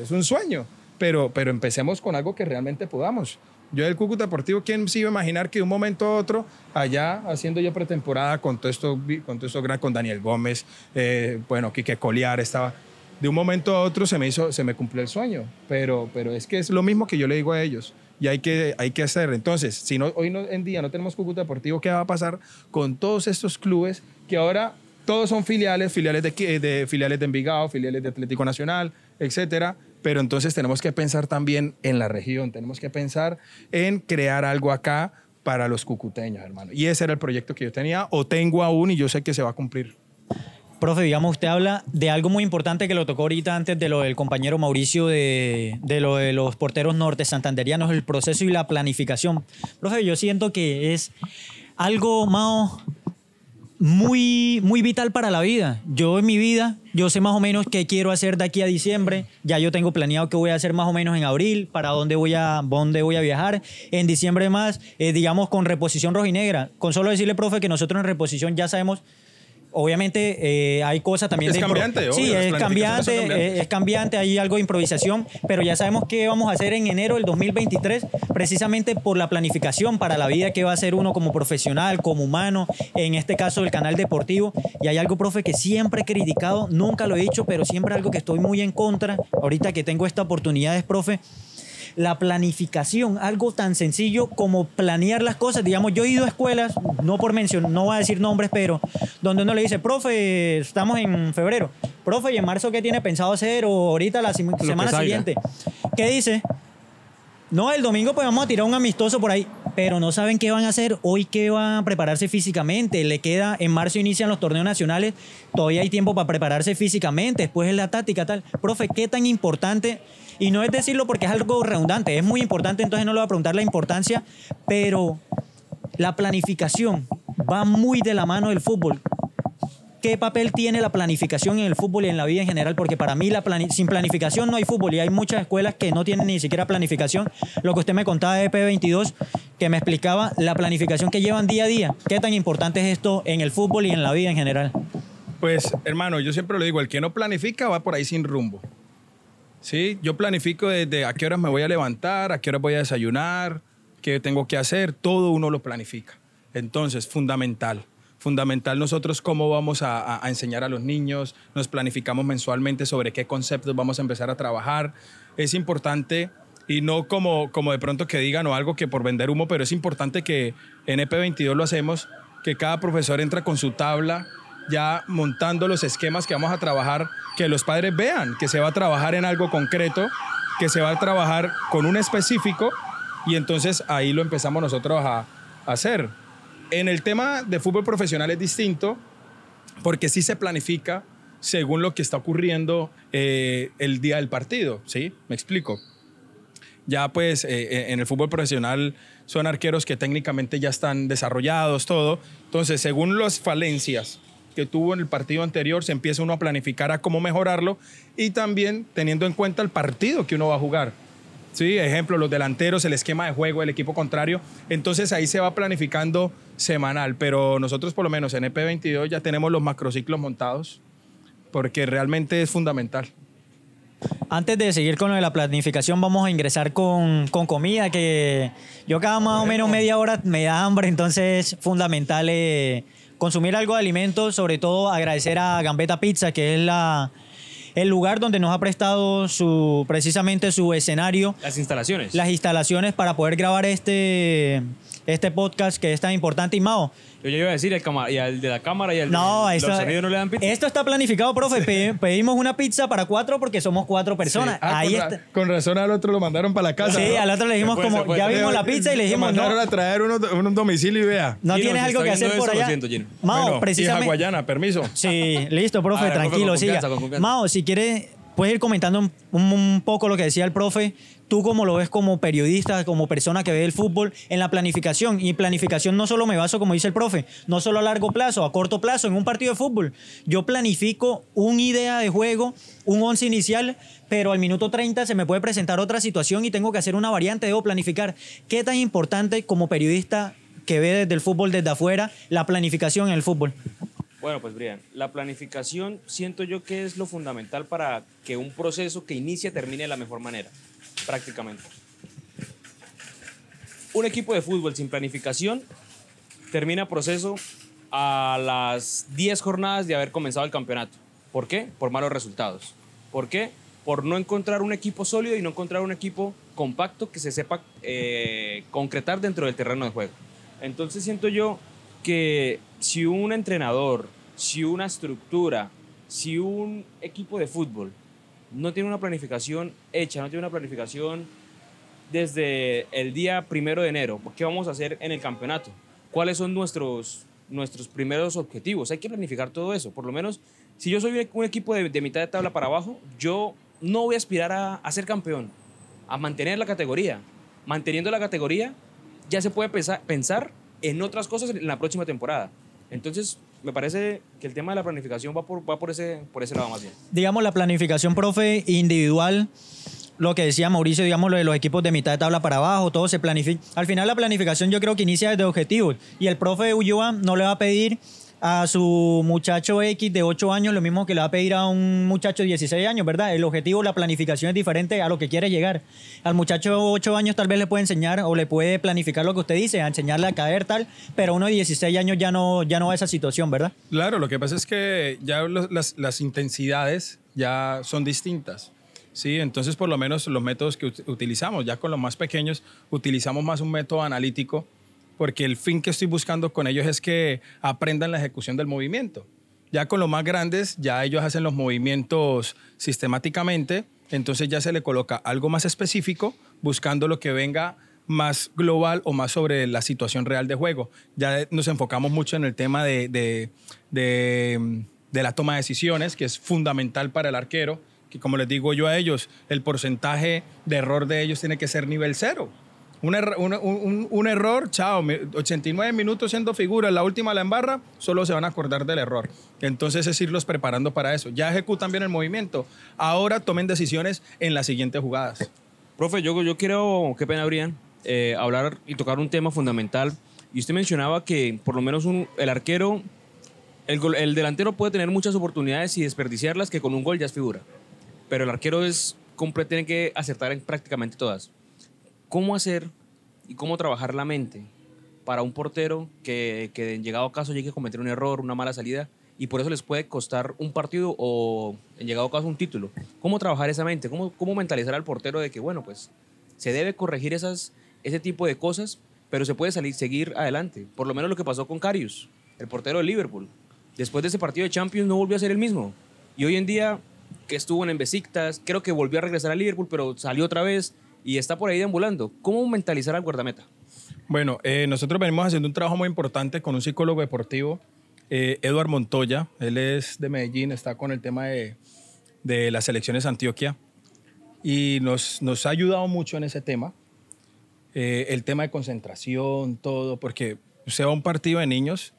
es un sueño? Pero, pero empecemos con algo que realmente podamos. Yo del Cúcuta Deportivo, ¿quién se iba a imaginar que de un momento a otro, allá haciendo yo pretemporada con todo esto, con todo esto gran, con Daniel Gómez, eh, bueno, Quique Coliar estaba, de un momento a otro se me hizo, se me cumplió el sueño, pero, pero es que es lo mismo que yo le digo a ellos y hay que, hay que hacer. Entonces, si no, hoy no, en día no tenemos Cúcuta Deportivo, ¿qué va a pasar con todos estos clubes que ahora todos son filiales, filiales de, de filiales de Envigado, filiales de Atlético Nacional, etcétera? Pero entonces tenemos que pensar también en la región, tenemos que pensar en crear algo acá para los cucuteños, hermano. Y ese era el proyecto que yo tenía o tengo aún y yo sé que se va a cumplir. Profe, digamos, usted habla de algo muy importante que lo tocó ahorita antes de lo del compañero Mauricio de, de lo de los porteros norte santanderianos, el proceso y la planificación. Profe, yo siento que es algo más muy, muy vital para la vida. Yo en mi vida, yo sé más o menos qué quiero hacer de aquí a diciembre. Ya yo tengo planeado qué voy a hacer más o menos en abril, para dónde voy a, dónde voy a viajar. En diciembre más, eh, digamos, con reposición rojinegra. Con solo decirle, profe, que nosotros en reposición ya sabemos Obviamente eh, hay cosas también Es de cambiante, Sí, obvio, las es cambiante, eh, es cambiante, hay algo de improvisación, pero ya sabemos qué vamos a hacer en enero del 2023, precisamente por la planificación para la vida que va a hacer uno como profesional, como humano, en este caso el canal deportivo. Y hay algo, profe, que siempre he criticado, nunca lo he dicho, pero siempre algo que estoy muy en contra, ahorita que tengo esta oportunidad es, profe, la planificación, algo tan sencillo como planear las cosas. Digamos, yo he ido a escuelas, no por mencionar, no voy a decir nombres, pero donde uno le dice, profe, estamos en febrero, profe, ¿y en marzo qué tiene pensado hacer? O ahorita la semana siguiente. ¿Qué dice? No, el domingo pues vamos a tirar un amistoso por ahí, pero no saben qué van a hacer, hoy qué van a prepararse físicamente, le queda, en marzo inician los torneos nacionales, todavía hay tiempo para prepararse físicamente, después es la táctica tal. Profe, ¿qué tan importante? Y no es decirlo porque es algo redundante, es muy importante, entonces no le voy a preguntar la importancia, pero la planificación va muy de la mano del fútbol. ¿Qué papel tiene la planificación en el fútbol y en la vida en general? Porque para mí sin planificación no hay fútbol y hay muchas escuelas que no tienen ni siquiera planificación. Lo que usted me contaba de P22, que me explicaba la planificación que llevan día a día. ¿Qué tan importante es esto en el fútbol y en la vida en general? Pues, hermano, yo siempre lo digo, el que no planifica va por ahí sin rumbo. ¿Sí? Yo planifico desde a qué horas me voy a levantar, a qué horas voy a desayunar, qué tengo que hacer, todo uno lo planifica. Entonces, fundamental. Fundamental nosotros cómo vamos a, enseñar a los niños, nos planificamos mensualmente sobre qué conceptos vamos a empezar a trabajar. Es importante y no como, como de pronto que digan o algo que por vender humo, pero es importante que en EP22 lo hacemos, que cada profesor entra con su tabla, ya montando los esquemas que vamos a trabajar, que los padres vean que se va a trabajar en algo concreto, que se va a trabajar con un específico y entonces ahí lo empezamos nosotros a, hacer. En el tema de fútbol profesional es distinto porque sí se planifica según lo que está ocurriendo eh, el día del partido, ¿sí? Me explico. Ya pues eh, en el fútbol profesional son arqueros que técnicamente ya están desarrollados, todo. Entonces, según las falencias que tuvo en el partido anterior, se empieza uno a planificar a cómo mejorarlo y también teniendo en cuenta el partido que uno va a jugar. Sí, ejemplo, los delanteros, el esquema de juego, el equipo contrario. Entonces ahí se va planificando semanal, pero nosotros por lo menos en EP22 ya tenemos los macrociclos montados porque realmente es fundamental. Antes de seguir con lo de la planificación, vamos a ingresar con, con comida, que yo cada más o menos media hora me da hambre, entonces es fundamental eh, consumir algo de alimentos, sobre todo agradecer a Gambetta Pizza, que es la, el lugar donde nos ha prestado su, precisamente su escenario. Las instalaciones. Las instalaciones para poder grabar este, este podcast que es tan importante. Y Mao, Yo iba a decir, el, cama- y al de la cámara y al no, de esto, los sonidos no le dan pizza. esto está planificado, profe. Pe- <laughs> pedimos una pizza para cuatro porque somos cuatro personas. Ah, Ahí con, ra- está. con razón al otro lo mandaron para la casa. Sí, ¿no? al otro le dijimos Se fue, como, fue. ya vimos la pizza y le lo dijimos, no, mandaron a traer uno, un domicilio y vea. no Gino, tienes si algo está que hacer viendo por esto, lo allá. siento, Gino. Mao, Bueno, hija precisamente. Guayana, permiso. Sí, listo, profe, A ver, profe, tranquilo, con siga. confianza, con confianza. Mao, si quiere, puedes ir comentando un poco lo que decía el profe. Tú como lo ves como periodista, como persona que ve el fútbol en la planificación. Y planificación no solo me baso, como dice el profe, no solo a largo plazo, a corto plazo, en un partido de fútbol. Yo planifico una idea de juego, un once inicial, pero al minuto 30 se me puede presentar otra situación y tengo que hacer una variante, debo planificar. ¿Qué tan importante como periodista que ve desde el fútbol desde afuera la planificación en el fútbol? Bueno, pues Brian, la planificación siento yo que es lo fundamental para que un proceso que inicia termine de la mejor manera, prácticamente. Un equipo de fútbol sin planificación termina proceso a las 10 jornadas de haber comenzado el campeonato. ¿Por qué? Por malos resultados. ¿Por qué? Por no encontrar un equipo sólido y no encontrar un equipo compacto que se sepa eh, concretar dentro del terreno de juego. Entonces siento yo que si un entrenador, si una estructura, si un equipo de fútbol no tiene una planificación hecha, no tiene una planificación desde el día primero de enero, ¿qué vamos a hacer en el campeonato? ¿Cuáles son nuestros, nuestros primeros objetivos? Hay que planificar todo eso. Por lo menos, si yo soy un equipo de, mitad de tabla para abajo, yo no voy a aspirar a, a ser campeón, a mantener la categoría. Manteniendo la categoría, ya se puede pensar, pensar en otras cosas en la próxima temporada. Entonces, me parece que el tema de la planificación va por, va por, ese, por ese lado más bien. digamos, la planificación, profe, individual, lo que decía Mauricio, digamos, lo de los equipos de mitad de tabla para abajo, todo se planifica. Al final la planificación yo creo que inicia desde objetivos y el profe Ulloa no le va a pedir a su muchacho X de 8 años lo mismo que le va a pedir a un muchacho de 16 años, ¿verdad? El objetivo, la planificación es diferente a lo que quiere llegar. Al muchacho de 8 años tal vez le puede enseñar o le puede planificar lo que usted dice, a enseñarle a caer tal, pero uno de 16 años ya no, ya no va a esa situación, ¿verdad? Claro, lo que pasa es que ya las, las intensidades ya son distintas. Sí, entonces por lo menos los métodos que ut- utilizamos, ya con los más pequeños, utilizamos más un método analítico, porque el fin que estoy buscando con ellos es que aprendan la ejecución del movimiento. Ya con los más grandes, ya ellos hacen los movimientos sistemáticamente, entonces ya se le coloca algo más específico, buscando lo que venga más global o más sobre la situación real de juego. Ya nos enfocamos mucho en el tema de, de- de- de la toma de decisiones, que es fundamental para el arquero, que como les digo yo a ellos, el porcentaje de error de ellos tiene que ser nivel cero. Un, err- un- un- un error, chao, mi- 89 minutos siendo figura, la última la embarra, solo se van a acordar del error. Entonces es irlos preparando para eso. Ya ejecutan bien el movimiento. Ahora tomen decisiones en las siguientes jugadas. Profe, yo, yo quiero, qué pena, Brian, eh, hablar y tocar un tema fundamental. Y usted mencionaba que por lo menos el arquero, el, gol- el delantero puede tener muchas oportunidades y desperdiciarlas que con un gol ya es figura. Pero el arquero es tiene que acertar en prácticamente todas. ¿Cómo hacer y cómo trabajar la mente para un portero que, que en llegado caso llegue a cometer un error, una mala salida, y por eso les puede costar un partido o en llegado caso un título? ¿Cómo trabajar esa mente? ¿Cómo, cómo mentalizar al portero de que, bueno, pues se debe corregir esas, ese tipo de cosas, pero se puede salir, seguir adelante? Por lo menos lo que pasó con Carius, el portero de Liverpool. Después de ese partido de Champions no volvió a ser el mismo. Y hoy en día, que estuvo en Besiktas, creo que volvió a regresar a Liverpool, pero salió otra vez y está por ahí deambulando. ¿Cómo mentalizar al guardameta? Bueno, eh, nosotros venimos haciendo un trabajo muy importante con un psicólogo deportivo, eh, Eduard Montoya. Él es de Medellín, está con el tema de, de las selecciones Antioquia. y nos, nos ha ayudado mucho en ese tema. Eh, el tema de concentración, todo, porque usted va a un partido de niños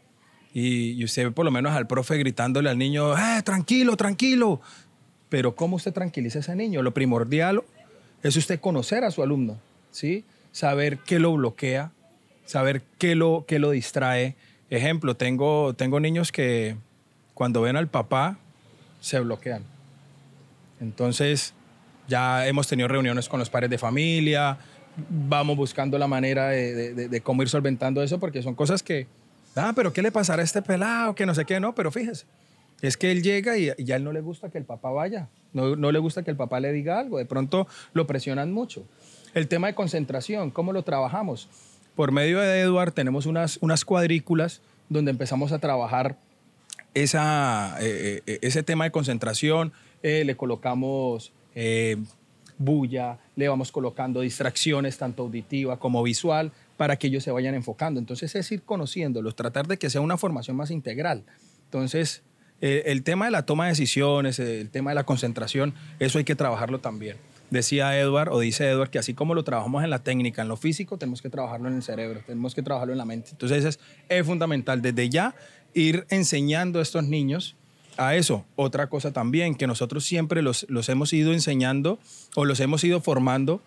y, y usted ve por lo menos al profe gritándole al niño, eh, tranquilo, tranquilo. Pero ¿cómo usted tranquiliza a ese niño? Lo primordial es usted conocer a su alumno, ¿sí? Saber qué lo bloquea, saber qué lo, qué lo distrae. Ejemplo, tengo, tengo niños que cuando ven al papá se bloquean. Entonces, ya hemos tenido reuniones con los padres de familia, vamos buscando la manera de, de- de cómo ir solventando eso, porque son cosas que, ah, pero ¿qué le pasará a este pelado? Que no sé qué, no, pero fíjese, es que él llega y, ya él no le gusta que el papá vaya, no, no le gusta que el papá le diga algo, de pronto lo presionan mucho. El tema de concentración, ¿cómo lo trabajamos? Por medio de Eduard tenemos unas, unas cuadrículas donde empezamos a trabajar esa, eh, eh, ese tema de concentración, eh, le colocamos eh, bulla, le vamos colocando distracciones tanto auditiva como visual para que ellos se vayan enfocando. Entonces es ir conociéndolos, tratar de que sea una formación más integral. Entonces, eh, el tema de la toma de decisiones, eh, el tema de la concentración, eso hay que trabajarlo también. Decía Edward, o dice Edward, que así como lo trabajamos en la técnica, en lo físico, tenemos que trabajarlo en el cerebro, tenemos que trabajarlo en la mente. Entonces es, es fundamental desde ya ir enseñando a estos niños a eso. Otra cosa también, que nosotros siempre los, los hemos ido enseñando o los hemos ido formando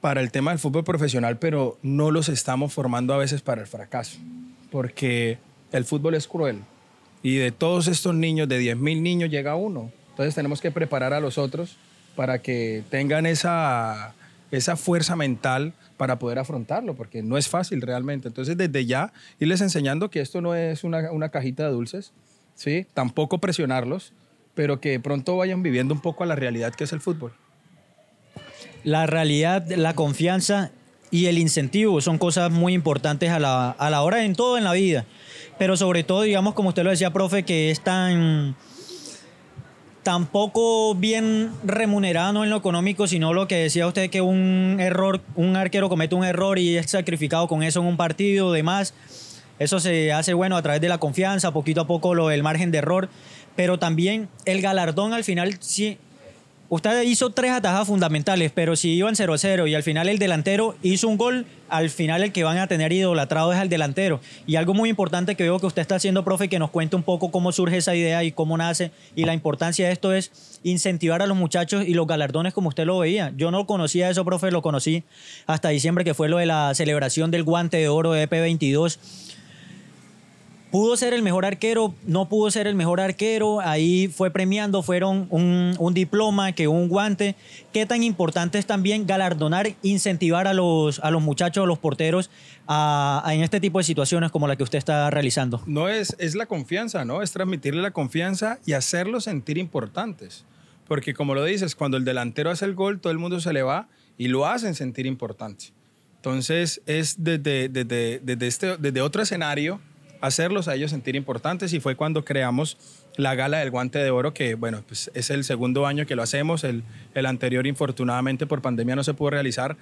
para el tema del fútbol profesional, pero no los estamos formando a veces para el fracaso, porque el fútbol es cruel y de todos estos niños, de 10.000 niños, llega uno. Entonces tenemos que preparar a los otros para que tengan esa, esa fuerza mental para poder afrontarlo, porque no es fácil realmente. Entonces desde ya irles enseñando que esto no es una, una cajita de dulces, ¿sí? tampoco presionarlos, pero que pronto vayan viviendo un poco a la realidad que es el fútbol. La realidad, la confianza y el incentivo son cosas muy importantes a la, a la hora en todo en la vida. Pero sobre todo, digamos, como usted lo decía, profe, que es tan tampoco bien remunerado no en lo económico, sino lo que decía usted que un error, un arquero comete un error y es sacrificado con eso en un partido, demás. Eso se hace bueno a través de la confianza, poquito a poco lo del margen de error, pero también el galardón al final sí Usted hizo tres atajadas fundamentales, pero si iban 0-0 y al final el delantero hizo un gol, al final el que van a tener idolatrado es al delantero. Y algo muy importante que veo que usted está haciendo, profe, que nos cuente un poco cómo surge esa idea y cómo nace. Y la importancia de esto es incentivar a los muchachos y los galardones como usted lo veía. Yo no conocía eso, profe, lo conocí hasta diciembre, que fue lo de la celebración del guante de oro de EP22 pudo ser el mejor arquero, no pudo ser el mejor arquero, ahí fue premiando, fueron un, diploma, que un guante. ¿Qué tan importante es también galardonar, incentivar a los, a los muchachos, a los porteros, a en este tipo de situaciones como la que usted está realizando? No es, es la confianza, ¿no? Es transmitirle la confianza y hacerlos sentir importantes. Porque como lo dices, cuando el delantero hace el gol, todo el mundo se le va y lo hacen sentir importante. Entonces es desde, desde, desde, este, desde otro escenario hacerlos a ellos sentir importantes y fue cuando creamos la gala del guante de oro, que bueno, pues es el segundo año que lo hacemos, el, el anterior infortunadamente por pandemia no se pudo realizar,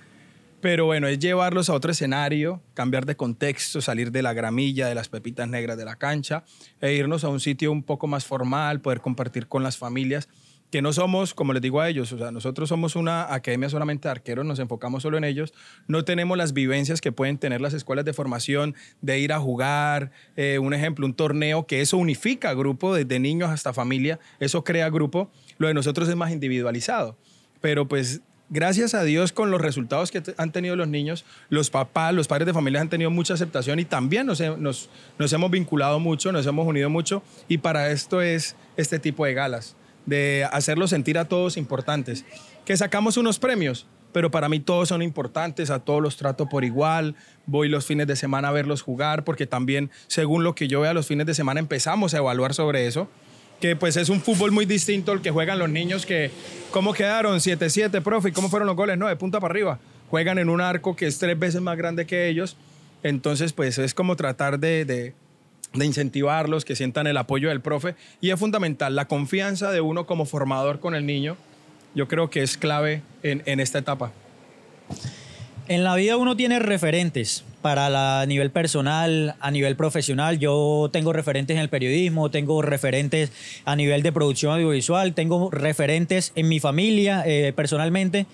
pero bueno, es llevarlos a otro escenario, cambiar de contexto, salir de la gramilla, de las pepitas negras de la cancha e irnos a un sitio un poco más formal, poder compartir con las familias que no somos, como les digo a ellos, o sea, nosotros somos una academia solamente de arqueros, nos enfocamos solo en ellos, no tenemos las vivencias que pueden tener las escuelas de formación de ir a jugar, eh, un ejemplo, un torneo, que eso unifica grupo, desde niños hasta familia, eso crea grupo, lo de nosotros es más individualizado, pero pues gracias a Dios con los resultados que han tenido los niños, los papás, los padres de familia han tenido mucha aceptación y también nos, hemos vinculado mucho, nos hemos unido mucho y para esto es este tipo de galas de hacerlos sentir a todos importantes. Que sacamos unos premios, pero para mí todos son importantes, a todos los trato por igual, voy los fines de semana a verlos jugar, porque también, según lo que yo vea los fines de semana, empezamos a evaluar sobre eso, que pues es un fútbol muy distinto al que juegan los niños, que cómo quedaron 7-7, profe, cómo fueron los goles, no, de punta para arriba, juegan en un arco que es tres veces más grande que ellos, entonces pues es como tratar de de incentivarlos, que sientan el apoyo del profe. Y es fundamental la confianza de uno como formador con el niño. Yo creo que es clave en, en esta etapa. En la vida uno tiene referentes, para la nivel personal, a nivel profesional. Yo tengo referentes en el periodismo, tengo referentes a nivel de producción audiovisual, tengo referentes en mi familia eh, personalmente.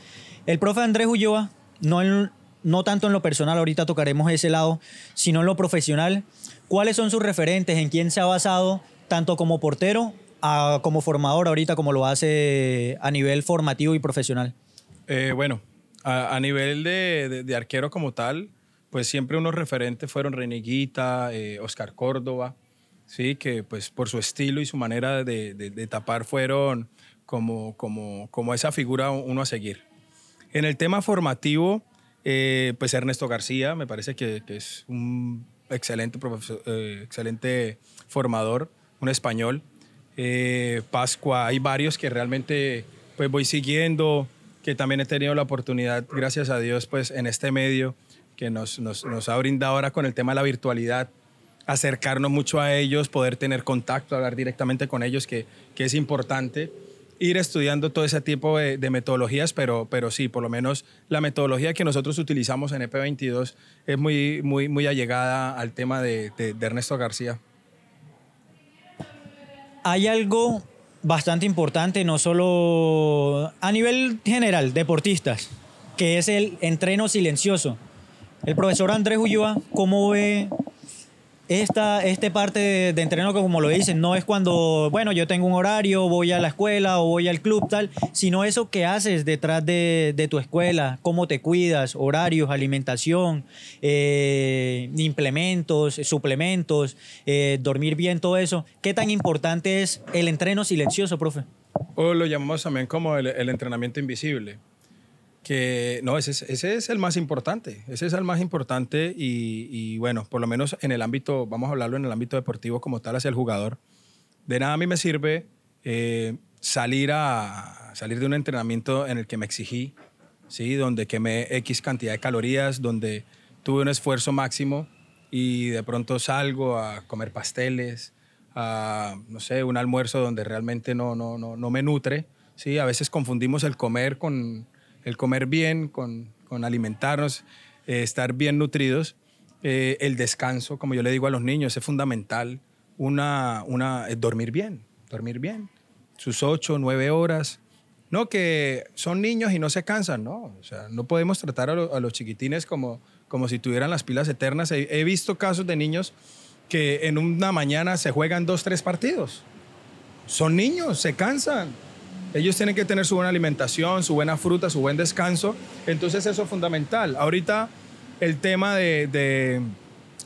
El profe Andrés Ulloa, no, en- no tanto en lo personal, ahorita tocaremos ese lado, sino en lo profesional. ¿Cuáles son sus referentes? ¿En quién se ha basado tanto como portero a- como formador ahorita, como lo hace a nivel formativo y profesional? Eh, bueno, a, a nivel de, de- de arquero como tal, pues siempre unos referentes fueron Reneguita, eh, Oscar Córdoba, sí, que pues por su estilo y su manera de, de- tapar fueron como, como, como esa figura uno a seguir. En el tema formativo, eh, pues Ernesto García, me parece que, que es un excelente, profesor- eh, excelente formador, un español. Eh, Pascua, hay varios que realmente pues voy siguiendo, que también he tenido la oportunidad, gracias a Dios, pues en este medio que nos, nos, nos ha brindado ahora con el tema de la virtualidad, acercarnos mucho a ellos, poder tener contacto, hablar directamente con ellos, que, que es importante. Ir estudiando todo ese tipo de, metodologías, pero, pero sí, por lo menos la metodología que nosotros utilizamos en EP22 es muy, muy, muy allegada al tema de, de- de Ernesto García. hay algo bastante importante, no solo a nivel general, deportistas, que es el entreno silencioso. El profesor Andrés Ulloa, ¿cómo ve esta, este parte de, de entreno que como lo dicen, no es cuando, bueno, yo tengo un horario, voy a la escuela o voy al club, tal, sino eso que haces detrás de, de tu escuela, cómo te cuidas, horarios, alimentación, eh, implementos, suplementos, eh, dormir bien, todo eso. ¿Qué tan importante es el entreno silencioso, profe? O lo llamamos también como el, el entrenamiento invisible. Que no, ese es, ese es el más importante. Ese es el más importante y, y, bueno, por lo menos en el ámbito, vamos a hablarlo en el ámbito deportivo como tal hacia el jugador. De nada a mí me sirve eh, salir, a, salir de un entrenamiento en el que me exigí, ¿sí? donde quemé X cantidad de calorías, donde tuve un esfuerzo máximo y de pronto salgo a comer pasteles, a, no sé, un almuerzo donde realmente no, no, no, no me nutre. ¿sí? A veces confundimos el comer con el comer bien, con, con alimentarnos, eh, estar bien nutridos. Eh, el descanso, como yo le digo a los niños, es fundamental. Una, una, dormir bien, dormir bien. Sus ocho, nueve horas. No que son niños y no se cansan, no. O sea, no podemos tratar a, lo- a los chiquitines como, como si tuvieran las pilas eternas. He visto casos de niños que en una mañana se juegan dos, tres partidos. Son niños, se cansan. Ellos tienen que tener su buena alimentación, su buena fruta, su buen descanso. Entonces eso es fundamental. Ahorita el tema de, de-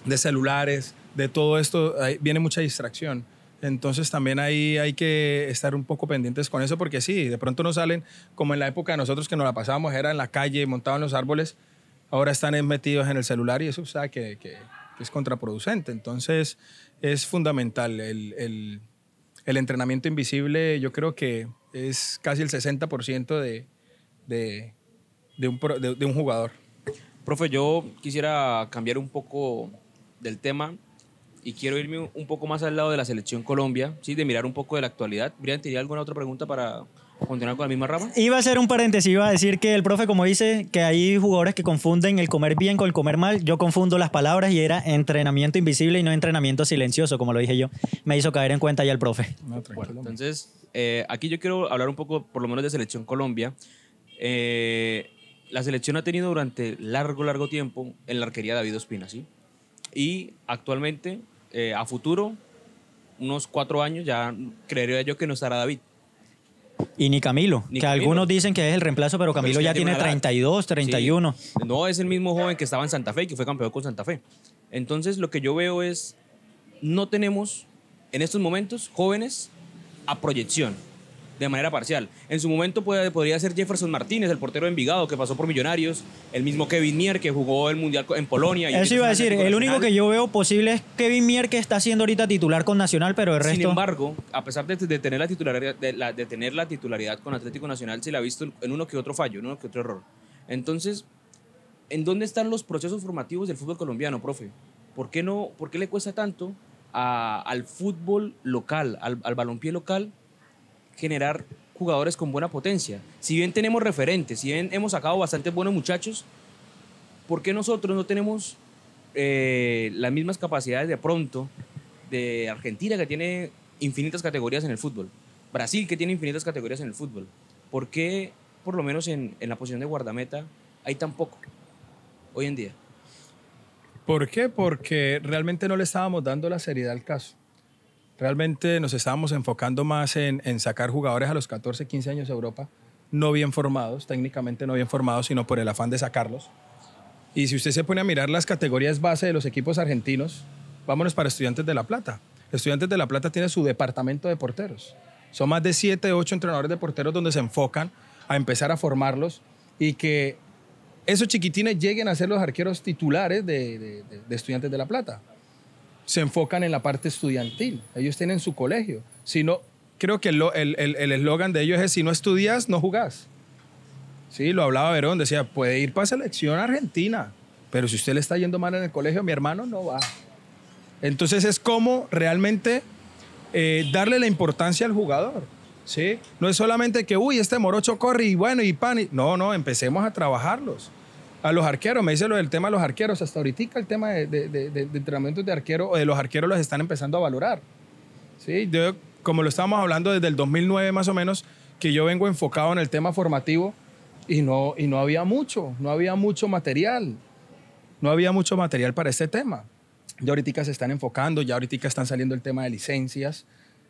de celulares, de todo esto, viene mucha distracción. Entonces también ahí hay que estar un poco pendientes con eso porque sí, de pronto no salen como en la época de nosotros que nos la pasábamos, era en la calle, montados en los árboles, ahora están metidos en el celular y eso o sea, que, que- que es contraproducente. Entonces es fundamental el, el- el entrenamiento invisible, yo creo que es casi el 60% de, de, de un, de un jugador. Profe, yo quisiera cambiar un poco del tema y quiero irme un poco más al lado de la selección Colombia, ¿sí? de mirar un poco de la actualidad. Brian, ¿tenía alguna otra pregunta para continuar con la misma rama? Iba a hacer un paréntesis, iba a decir que el profe, como dice, que hay jugadores que confunden el comer bien con el comer mal. Yo confundo las palabras y era entrenamiento invisible y no entrenamiento silencioso, como lo dije yo. Me hizo caer en cuenta ya el profe. No. Bueno, entonces, eh, aquí yo quiero hablar un poco, por lo menos, de selección Colombia. Eh, la selección ha tenido durante largo, largo tiempo en la arquería David Ospina, ¿sí? Y actualmente, eh, a futuro, unos cuatro años, ya creería yo que no estará David. Y ni Camilo, Ni que Camilo. algunos dicen que es el reemplazo, pero Camilo Pero es que ya tiene tiene una edad. 32, 31. Sí. No es el mismo joven que estaba en Santa Fe y que fue campeón con Santa Fe. Entonces, lo que yo veo es, no tenemos en estos momentos jóvenes a proyección, de manera parcial. En su momento puede- podría ser Jefferson Martínez, el portero de Envigado, que pasó por Millonarios, el mismo Kevin Mier, que jugó el Mundial en Polonia. y Eso iba a decir, el único que yo veo posible es Kevin Mier, que está siendo ahorita titular con Nacional, pero el resto... Sin embargo, a pesar de, de tener la titularidad, de, la- de tener la titularidad con Atlético Nacional, se le ha visto en uno que otro fallo, en uno que otro error. Entonces, ¿en dónde están los procesos formativos del fútbol colombiano, profe? ¿Por qué, no, por qué le cuesta tanto a- al fútbol local, al, al balompié local, generar jugadores con buena potencia? Si bien tenemos referentes, si bien hemos sacado bastantes buenos muchachos, ¿por qué nosotros no tenemos eh, las mismas capacidades de pronto de Argentina, que tiene infinitas categorías en el fútbol. Brasil, que tiene infinitas categorías en el fútbol. ¿Por qué, por lo menos en, en la posición de guardameta, hay tan poco hoy en día? ¿Por qué? Porque realmente no le estábamos dando la seriedad al caso. Realmente nos estábamos enfocando más en, en sacar jugadores a los 14, 15 años de Europa, no bien formados, técnicamente no bien formados, sino por el afán de sacarlos. Y si usted se pone a mirar las categorías base de los equipos argentinos, vámonos para Estudiantes de La Plata. Estudiantes de La Plata tiene su departamento de porteros. Son más de 7, 8 entrenadores de porteros donde se enfocan a empezar a formarlos y que esos chiquitines lleguen a ser los arqueros titulares de, de- de- de Estudiantes de La Plata. Se enfocan en la parte estudiantil. Ellos tienen su colegio. Si no, creo que el lo- el el- el eslogan de ellos es: si no estudias, no jugás. Sí, lo hablaba Verón, decía, puede ir para selección argentina, pero si usted le está yendo mal en el colegio, mi hermano no va. Entonces es como realmente eh, darle la importancia al jugador. ¿sí? No es solamente que, uy, este morocho corre y bueno, y pan. y- No, no, empecemos a trabajarlos. A los arqueros, me dice lo del tema de los arqueros. Hasta ahorita el tema de, de, de- de- entrenamientos de arquero o de los arqueros los están empezando a valorar. ¿sí? Yo, como lo estábamos hablando desde el 2009 más o menos, que yo vengo enfocado en el tema formativo y no, y no había mucho, no había mucho material. No había mucho material para este tema. Ya ahorita se están enfocando, ya ahorita están saliendo el tema de licencias,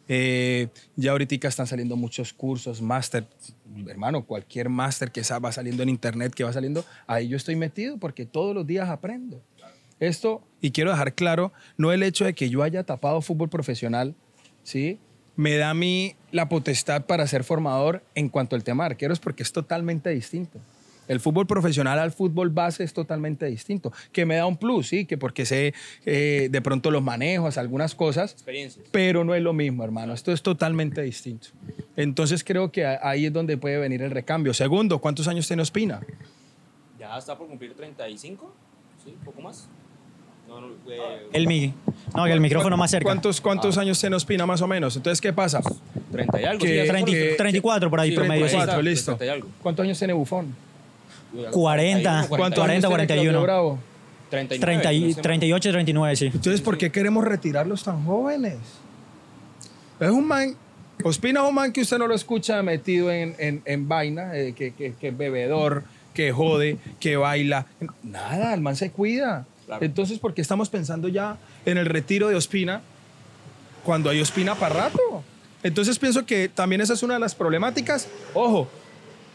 eh, ya ahorita están saliendo muchos cursos, máster, hermano, cualquier máster que va saliendo en internet, que va saliendo, ahí yo estoy metido porque todos los días aprendo. Esto, y quiero dejar claro, no el hecho de que yo haya tapado fútbol profesional, ¿sí? Me da a mí la potestad para ser formador en cuanto al tema de arqueros porque es totalmente distinto. El fútbol profesional al fútbol base es totalmente distinto. Que me da un plus, sí, que porque sé eh, de pronto los manejos, algunas cosas, Experiencias. pero no es lo mismo, hermano. Esto es totalmente distinto. Entonces creo que ahí es donde puede venir el recambio. Segundo, ¿cuántos años tiene Ospina? Ya está por cumplir 35, ¿sí? ¿Un poco más? No, no, eh, El, mi- no, que el micrófono más cerca. ¿Cuántos, cuántos años tiene Ospina más o menos? Entonces, ¿qué pasa? 30 y algo. Que- sí, ya está por- 30 que- 34 por ahí sí, promedio. sí. 34, está, listo. 30 y algo. ¿Cuántos años tiene Bufón? 40, ¿Cuántos 40, años tiene 41. Claudio Bravo? 39, 30 y- no sé. 38, 39, sí. Entonces, ¿por qué queremos retirarlos tan jóvenes? Es un man, Ospina es un man que usted no lo escucha metido en, en, en vaina, eh, que, que, que es bebedor, que jode, que baila. Nada, el man se cuida. Claro. Entonces, ¿por qué estamos pensando ya en el retiro de Ospina cuando hay Ospina para rato? Entonces, pienso que también esa es una de las problemáticas. Ojo,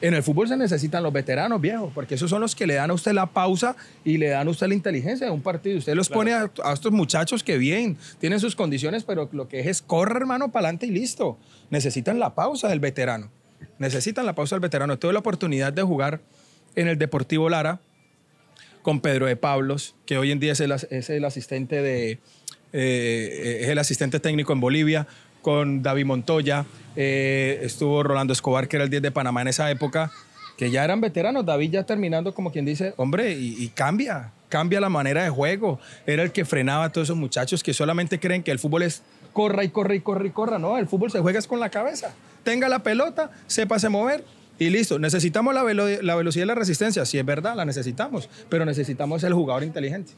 en el fútbol se necesitan los veteranos, viejo, porque esos son los que le dan a usted la pausa y le dan a usted la inteligencia de un partido. Usted los pone a, estos muchachos que bien, tienen sus condiciones, pero lo que es es corre, hermano, para adelante y listo. Necesitan la pausa del veterano. Necesitan la pausa del veterano. Tuve la oportunidad de jugar en el Deportivo Lara con Pedro de Pablos, que hoy en día es el, asistente de eh, es el asistente técnico en Bolivia, con David Montoya, eh, estuvo Rolando Escobar, que era el 10 de Panamá en esa época, que ya eran veteranos. David ya terminando como quien dice, hombre, y, cambia, cambia la manera de juego. Era el que frenaba a todos esos muchachos que solamente creen que el fútbol es corra y corre y corre y corra. No, el fútbol se juega es con la cabeza. Tenga la pelota, sépase mover y listo. Necesitamos la, la velocidad y la resistencia. Sí, es verdad, la necesitamos, pero necesitamos el jugador inteligente.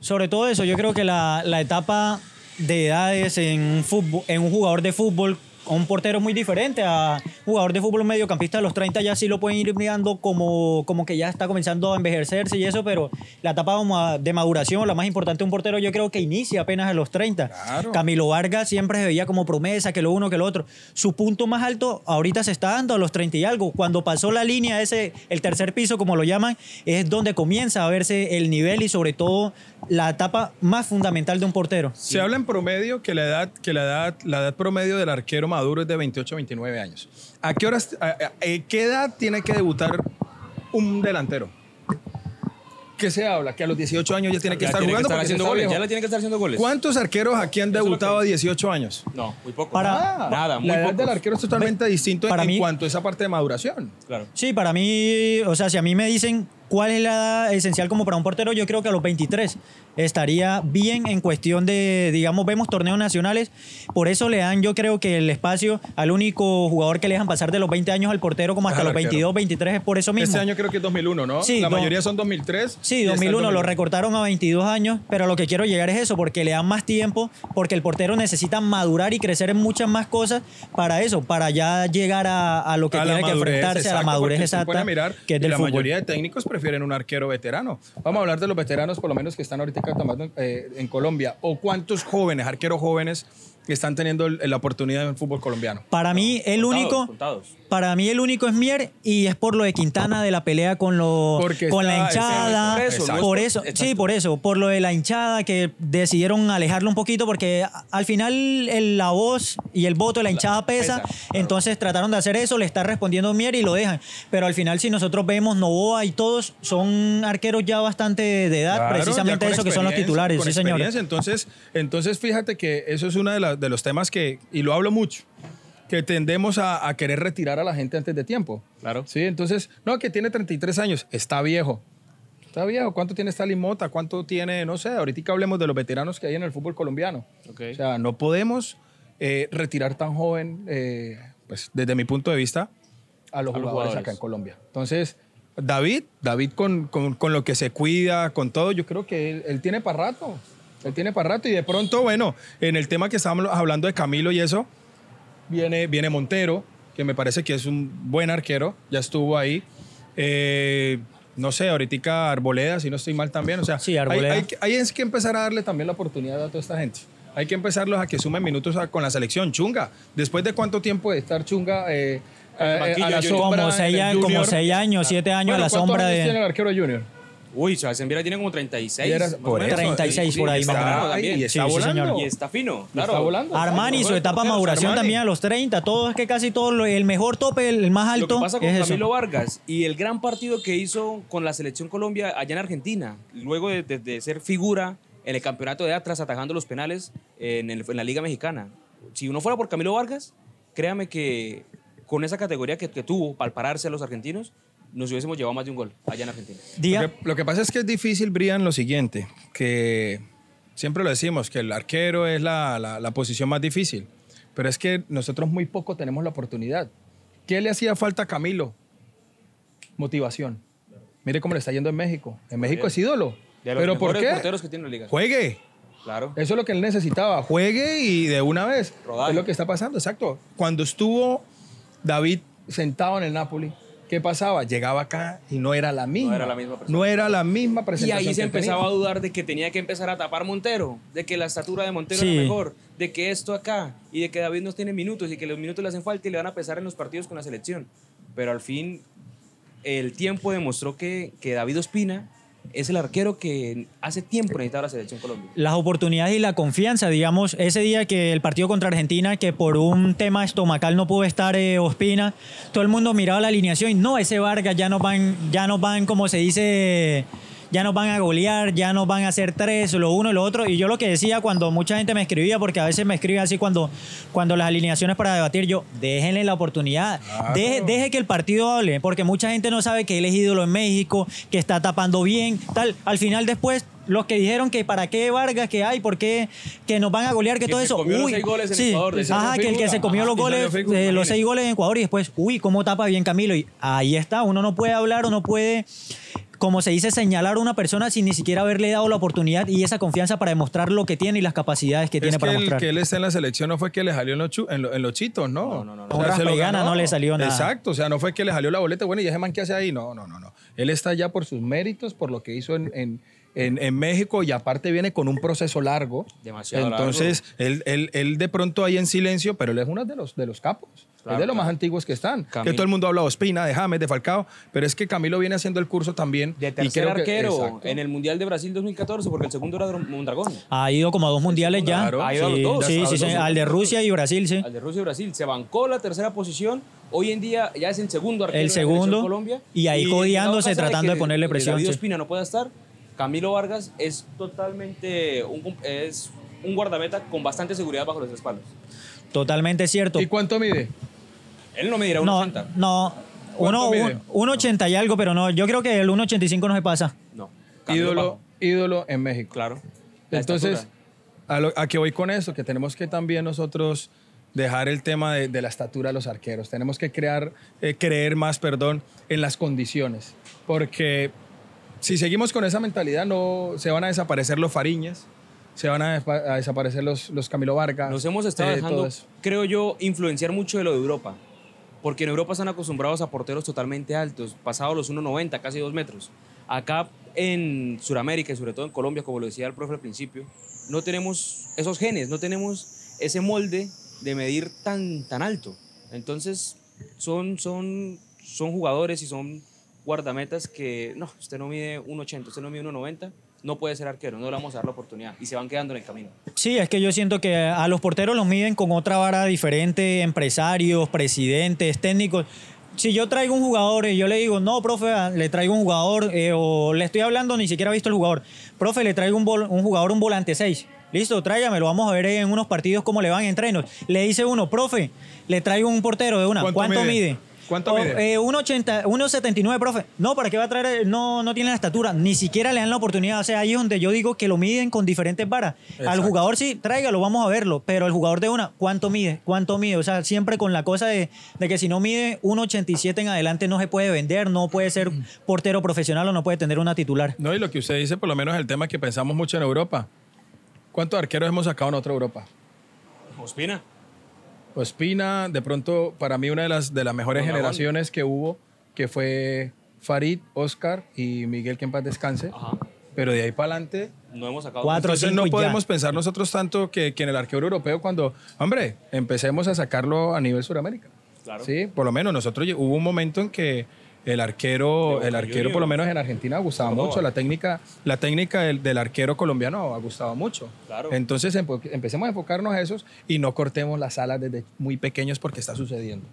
Sobre todo eso, yo creo que la, la etapa de edades en un, fútbol, en un jugador de fútbol un portero muy diferente a un jugador de fútbol mediocampista a los 30 ya sí lo pueden ir mirando como, como que ya está comenzando a envejecerse y eso, pero la etapa de maduración, la más importante de un portero, yo creo que inicia apenas a los 30. Claro. Camilo Vargas siempre se veía como promesa, que lo uno, que lo otro. Su punto más alto ahorita se está dando a los 30 y algo. Cuando pasó la línea, ese, el tercer piso, como lo llaman, es donde comienza a verse el nivel y sobre todo la etapa más fundamental de un portero. Se habla en promedio que la edad, que la edad, la edad promedio del arquero maduro es de 28 a 29 años. ¿A qué horas, a- a- a qué edad tiene que debutar un delantero? ¿Qué se habla? Que a los 18 años ya tiene que Ya estar tiene jugando estar haciendo goles. Ya le tiene que estar haciendo goles. ¿Cuántos arqueros aquí han debutado a 18 años? No, muy pocos. Para- nada, nada, muy la edad pocos. del arquero es totalmente distinto para en mí- cuanto a esa parte de maduración. Claro. Sí, para mí, o sea, si a mí me dicen ¿Cuál es la edad esencial como para un portero? Yo creo que a los 23 estaría bien en cuestión de, digamos, vemos torneos nacionales, por eso le dan yo creo que el espacio al único jugador que le dejan pasar de los 20 años al portero como hasta los arquero. 22, 23 es por eso mismo. Este año creo que es 2001, ¿no? Sí, la mayoría son 2003. Sí, y está el 2001 lo 2001. recortaron a 22 años, pero a lo que quiero llegar es eso, porque le dan más tiempo, porque el portero necesita madurar y crecer en muchas más cosas para eso, para ya llegar a, a lo que A tiene que madurez, enfrentarse, a la madurez exacta, mirar, que es del la fútbol. mayoría de técnicos prefieren un arquero veterano. Vamos a hablar de los veteranos, por lo menos que están ahorita tomando eh, en Colombia. ¿O cuántos jóvenes, arqueros jóvenes, que están teniendo la oportunidad en el fútbol colombiano? Para mí, el Contados, único, contados. Para mí el único es Mier y es por lo de Quintana de la pelea con lo, Porque con la hinchada, por eso, por sí, por eso, por lo de la hinchada que decidieron alejarlo un poquito porque al final el- la voz y el voto de la hinchada pesa, pesa, entonces trataron de hacer eso, le está respondiendo Mier y lo dejan, pero al final si nosotros vemos Novoa y todos son arqueros ya bastante de edad, Claro, precisamente eso que son los titulares, con sí señor. experiencia. Entonces, entonces fíjate que eso es uno de los temas que, y lo hablo mucho, que tendemos a, a querer retirar a la gente antes de tiempo. Claro. Sí, entonces, no, que tiene 33 años, está viejo. Está viejo. ¿Cuánto tiene Stalin Mota? ¿Cuánto tiene, no sé, ahorita hablemos de los veteranos que hay en el fútbol colombiano? Ok. O sea, no podemos eh, retirar tan joven, eh, pues desde mi punto de vista, a los, A jugadores, jugadores. acá en Colombia. Entonces, David, David con, con- con lo que se cuida, con todo, yo creo que él, él tiene para rato. Él tiene para rato y de pronto, bueno, en el tema que estábamos hablando de Camilo y eso, viene, viene Montero, que me parece que es un buen arquero, ya estuvo ahí. Eh, no sé, ahorita Arboleda, si no estoy mal también. O sea, Sí, hay- Arboleda. Hay, que- hay es que empezar a darle también la oportunidad a toda esta gente. Hay que empezarlos a que sumen minutos a- con la selección. Chunga, después de cuánto tiempo de estar Chunga eh, eh, a la sombra Como seis, como años, siete años Bueno, a la ¿cuántos sombra años de... tiene el arquero junior? Uy, Sebastián Viera tiene como 36. Y era- más o por menos. eso, 36 por ahí, está más también. Y está Sí, sí, señor. volando. Y está fino, Y claro. está volando. Armani, su etapa de maduración Armani. también a los 30, todo es que casi todo, lo- el mejor tope, el más Lo alto que pasa con es eso. Camilo Vargas y el gran partido que hizo con la selección Colombia allá en Argentina, luego de, de- de ser figura en el campeonato de Atlas atajando los penales en, el- en la Liga Mexicana. Si no fuera por Camilo Vargas, créame que con esa categoría que, que tuvo para pararse a los argentinos, nos hubiésemos llevado más de un gol allá en Argentina. Lo que, lo que pasa es que es difícil, Brian, lo siguiente, que siempre lo decimos, que el arquero es la, la- la posición más difícil, pero es que nosotros muy poco tenemos la oportunidad. ¿Qué le hacía falta a Camilo? Motivación. Mire cómo le está yendo en México. En México es ídolo. De los ¿Pero por qué? porteros que tiene la liga. Juegue. Claro. Eso es lo que él necesitaba. Juegue y de una vez. Rodaje. Es lo que está pasando, exacto. Cuando estuvo David sentado en el Napoli, ¿qué pasaba? Llegaba acá y no era la misma. era la misma persona. No era la misma Y presentación. ahí se empezaba tenía. a dudar de que tenía que empezar a tapar Montero, de que la estatura de Montero Sí. era mejor, de que esto acá, y de que David no tiene minutos y que los minutos le hacen falta y le van a pesar en los partidos con la selección. Pero al fin, el tiempo demostró que, que David Ospina es el arquero que hace tiempo necesitaba la selección Colombia. las oportunidades y la confianza, digamos, ese día que el partido contra Argentina, que por un tema estomacal no pudo estar eh, Ospina, todo el mundo miraba la alineación y no, ese Vargas ya nos van, ya nos van, como se dice, ya nos van a golear, ya nos van a hacer tres, lo uno y lo otro. Y yo lo que decía cuando mucha gente me escribía, porque a veces me escribe así cuando, cuando las alineaciones para debatir, yo, déjenle la oportunidad, deje, deje que el partido hable, porque mucha gente no sabe que él es ídolo en México, que está tapando bien, tal. Al final después los que dijeron que para qué Vargas, que hay, por qué que nos van a golear, que, Que todo se eso. comió los Uy, seis goles en sí, Ecuador, ajá, que el que se comió Ajá, los goles, figura, eh, los seis goles en Ecuador y después, uy, cómo tapa bien Camilo. Y ahí está, uno no puede hablar o no puede, como se dice, señalar a una persona sin ni siquiera haberle dado la oportunidad y esa confianza para demostrar lo que tiene y las capacidades que tiene que para el mostrar. que él está en la selección no fue que le salió en los, chu- en lo- en los chitos, ¿no. No, no, no, no. O sea, se lo ganó. no le salió nada. Exacto, o sea, no fue que le salió la boleta, bueno, y ese man que hace ahí, no, no, no, no. Él está allá por sus méritos, por lo que hizo en, en, en- en México y aparte viene con un proceso largo. Demasiado Entonces, Él, él, él de pronto ahí en silencio, pero él es uno de los, de los capos. Claro, es de los más antiguos que están. Camilo. Que todo el mundo habla de Ospina, de James, de Falcao, pero es que Camilo viene haciendo el curso también. De y tercer que- arquero exacto. en el Mundial de Brasil 2014, porque el segundo era Mondragón. Ha ido como a dos mundiales ya. Claro. Ha ido a los dos, sí, a sí, sí, dos. al de Rusia y Brasil, sí. al de Rusia y Brasil. Se bancó la tercera posición. Hoy en día ya es el segundo arquero El de segundo, Colombia. y ahí caso tratando de que ponerle presión, David. Ospina no pueda estar. Camilo Vargas es totalmente un, es un guardameta con bastante seguridad bajo los espaldas. Totalmente cierto. ¿Y cuánto mide? Él no me dirá No, 1.80. no. Uno, un, 1.80 y algo, pero no, yo creo que el 1.85 no se pasa. No. Ídolo, ídolo en México. Claro. La Entonces, estatura. a, lo, a que voy con eso, que tenemos que también nosotros dejar el tema de, de la estatura de los arqueros. Tenemos que crear, eh, creer más, perdón, en las condiciones. Porque si seguimos con esa mentalidad, no se van a desaparecer los Fariñas, se van a, desaparecer los, los Camilo Vargas. Nos hemos estado eh, dejando, creo yo, influenciar mucho de lo de Europa. Porque en Europa están acostumbrados a porteros totalmente altos, pasados los 1,90, casi 2 metros. Acá en Sudamérica y sobre todo en Colombia, como lo decía el profe al principio, no tenemos esos genes, no tenemos ese molde de medir tan, tan alto. Entonces, son, son, son jugadores y son guardametas que, no, usted no mide 1,80, usted no mide 1,90, no puede ser arquero, no le vamos a dar la oportunidad. Y se van quedando en el camino. Sí, es que yo siento que a los porteros los miden con otra vara diferente, empresarios, presidentes, técnicos. Si yo traigo un jugador y yo le digo, no, profe, le traigo un jugador, eh, o le estoy hablando, ni siquiera ha visto el jugador, profe, le traigo un, un jugador, un volante 6. Listo, tráigamelo, vamos a ver en unos partidos cómo le van en entrenos. Le dice uno, profe, le traigo un portero de una. ¿Cuánto ¿Cuánto, mide? mide? ¿Cuánto O, mide? eh, 1.80, 1.79, profe. No, ¿para qué va a traer? No, no tiene la estatura. Ni siquiera le dan la oportunidad. O sea, ahí es donde yo digo que lo miden con diferentes varas. Al jugador sí, tráigalo, vamos a verlo. Pero el jugador de una, ¿cuánto mide? ¿Cuánto mide? O sea, siempre con la cosa de, de que si no mide 1.87 en adelante no se puede vender, no puede ser portero profesional o no puede tener una titular. No, y lo que usted dice, por lo menos el tema que pensamos mucho en Europa. ¿Cuántos arqueros hemos sacado en otra Europa? Ospina. Ospina, de pronto, para mí una de las, de las mejores generaciones que hubo, que fue Farid, Oscar y Miguel, que en paz descanse. Ajá. Pero de ahí para adelante, No hemos sacado. Cuatro. entonces cinco no y ya. podemos pensar nosotros tanto que, que en el arquero europeo cuando, hombre, empecemos a sacarlo a nivel Sudamérica. Claro. Sí, por lo menos nosotros hubo un momento en que el arquero, el arquero por lo menos en Argentina gustaba Córdoba. mucho, la técnica, la técnica del, del arquero colombiano ha gustado mucho. Claro. Entonces empecemos a enfocarnos a esos y no cortemos las alas desde muy pequeños porque está sucediendo.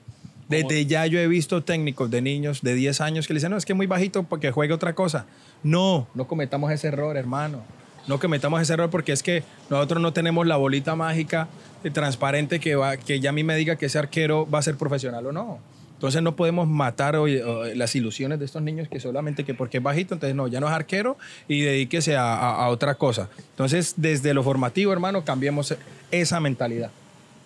Desde ya yo he visto técnicos de niños de 10 años que le dicen, no, es que es muy bajito porque juegue otra cosa. No, no cometamos ese error, hermano. No cometamos ese error porque es que nosotros no tenemos la bolita mágica eh, transparente que, va, que ya a mí me diga que ese arquero va a ser profesional o no. Entonces no podemos matar hoy, o, las ilusiones de estos niños que solamente que porque es bajito, entonces no, ya no es arquero y dedíquese a otra cosa. Entonces desde lo formativo, hermano, cambiemos esa mentalidad.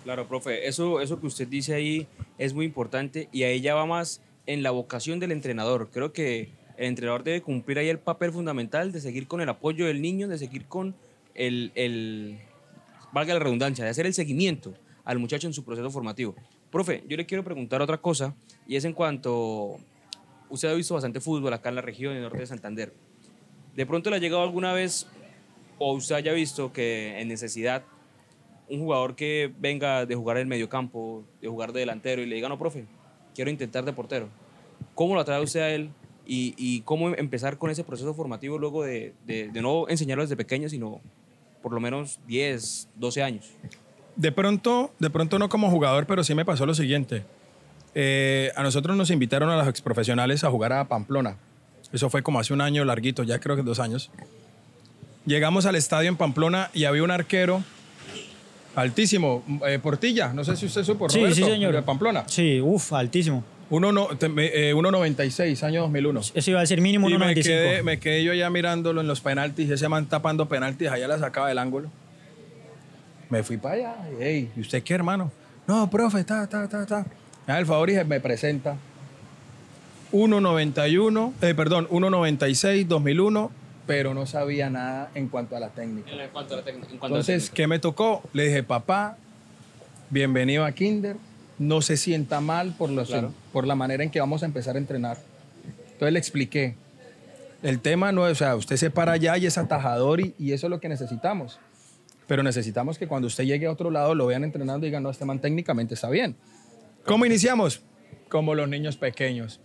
Claro, profe, eso, eso que usted dice ahí es muy importante y ahí ya va más en la vocación del entrenador. Creo que el entrenador debe cumplir ahí el papel fundamental de seguir con el apoyo del niño, de seguir con el, el valga la redundancia, de hacer el seguimiento al muchacho en su proceso formativo. Profe, yo le quiero preguntar otra cosa y es en cuanto usted ha visto bastante fútbol acá en la región, en el norte de Santander. ¿De pronto le ha llegado alguna vez o usted haya visto que en necesidad un jugador que venga de jugar en el mediocampo, de jugar de delantero y le diga, no, profe, quiero intentar de portero? ¿Cómo lo atrae usted a él? Y, y cómo empezar con ese proceso formativo luego de, de- de no enseñarlo desde pequeño, sino por lo menos 10, 12 años? De pronto, de pronto no como jugador, pero sí me pasó lo siguiente. Eh, a nosotros nos invitaron a los exprofesionales a jugar a Pamplona. Eso fue como hace un año larguito, ya creo que dos años. Llegamos al estadio en Pamplona y había un arquero altísimo, eh, Portilla, no sé si usted supo, Sí, Roberto, sí, señor. de Pamplona. Sí, uff, altísimo. Uno no, te- me- eh, 1.96, año 2001. Eso iba a decir mínimo Y me 1.95. quedé, me quedé yo ya mirándolo en los penaltis, ese man tapando penaltis, allá la sacaba del ángulo. Me fui para allá, y, "Ey, ¿y usted qué, hermano? No, profe, ta, ta, ta. Me da el favor y me presenta. 1.91, eh, perdón, 1.96, 2001, pero no sabía nada en cuanto a la técnica. En cuanto a la técnica. Entonces, ¿qué me tocó? Le dije, papá, bienvenido a Kinder. No se sienta mal por, los, Claro. por la manera en que vamos a empezar a entrenar. Entonces le expliqué. El tema no es, o sea, usted se para allá y es atajador y, y eso es lo que necesitamos. Pero necesitamos que cuando usted llegue a otro lado lo vean entrenando y digan, no, este man técnicamente está bien. ¿Cómo iniciamos? Como los niños pequeños.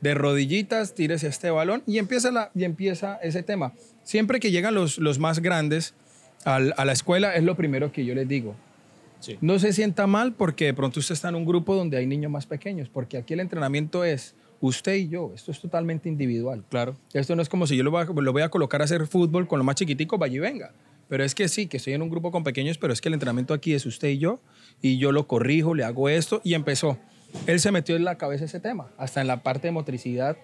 De rodillitas, tírese este balón y empieza, la, y empieza ese tema. Siempre que llegan los, los más grandes al- a la escuela, es lo primero que yo les digo. Sí. No se sienta mal porque de pronto usted está en un grupo donde hay niños más pequeños, porque aquí el entrenamiento es usted y yo. Esto es totalmente individual. Claro. Esto no es como si yo lo voy a, lo voy a colocar a hacer fútbol con los más chiquiticos, vaya y venga. Pero es que sí, que estoy en un grupo con pequeños, pero es que el entrenamiento aquí es usted y yo, y yo lo corrijo, le hago esto, y empezó. él se metió en la cabeza ese tema, hasta en la parte de motricidad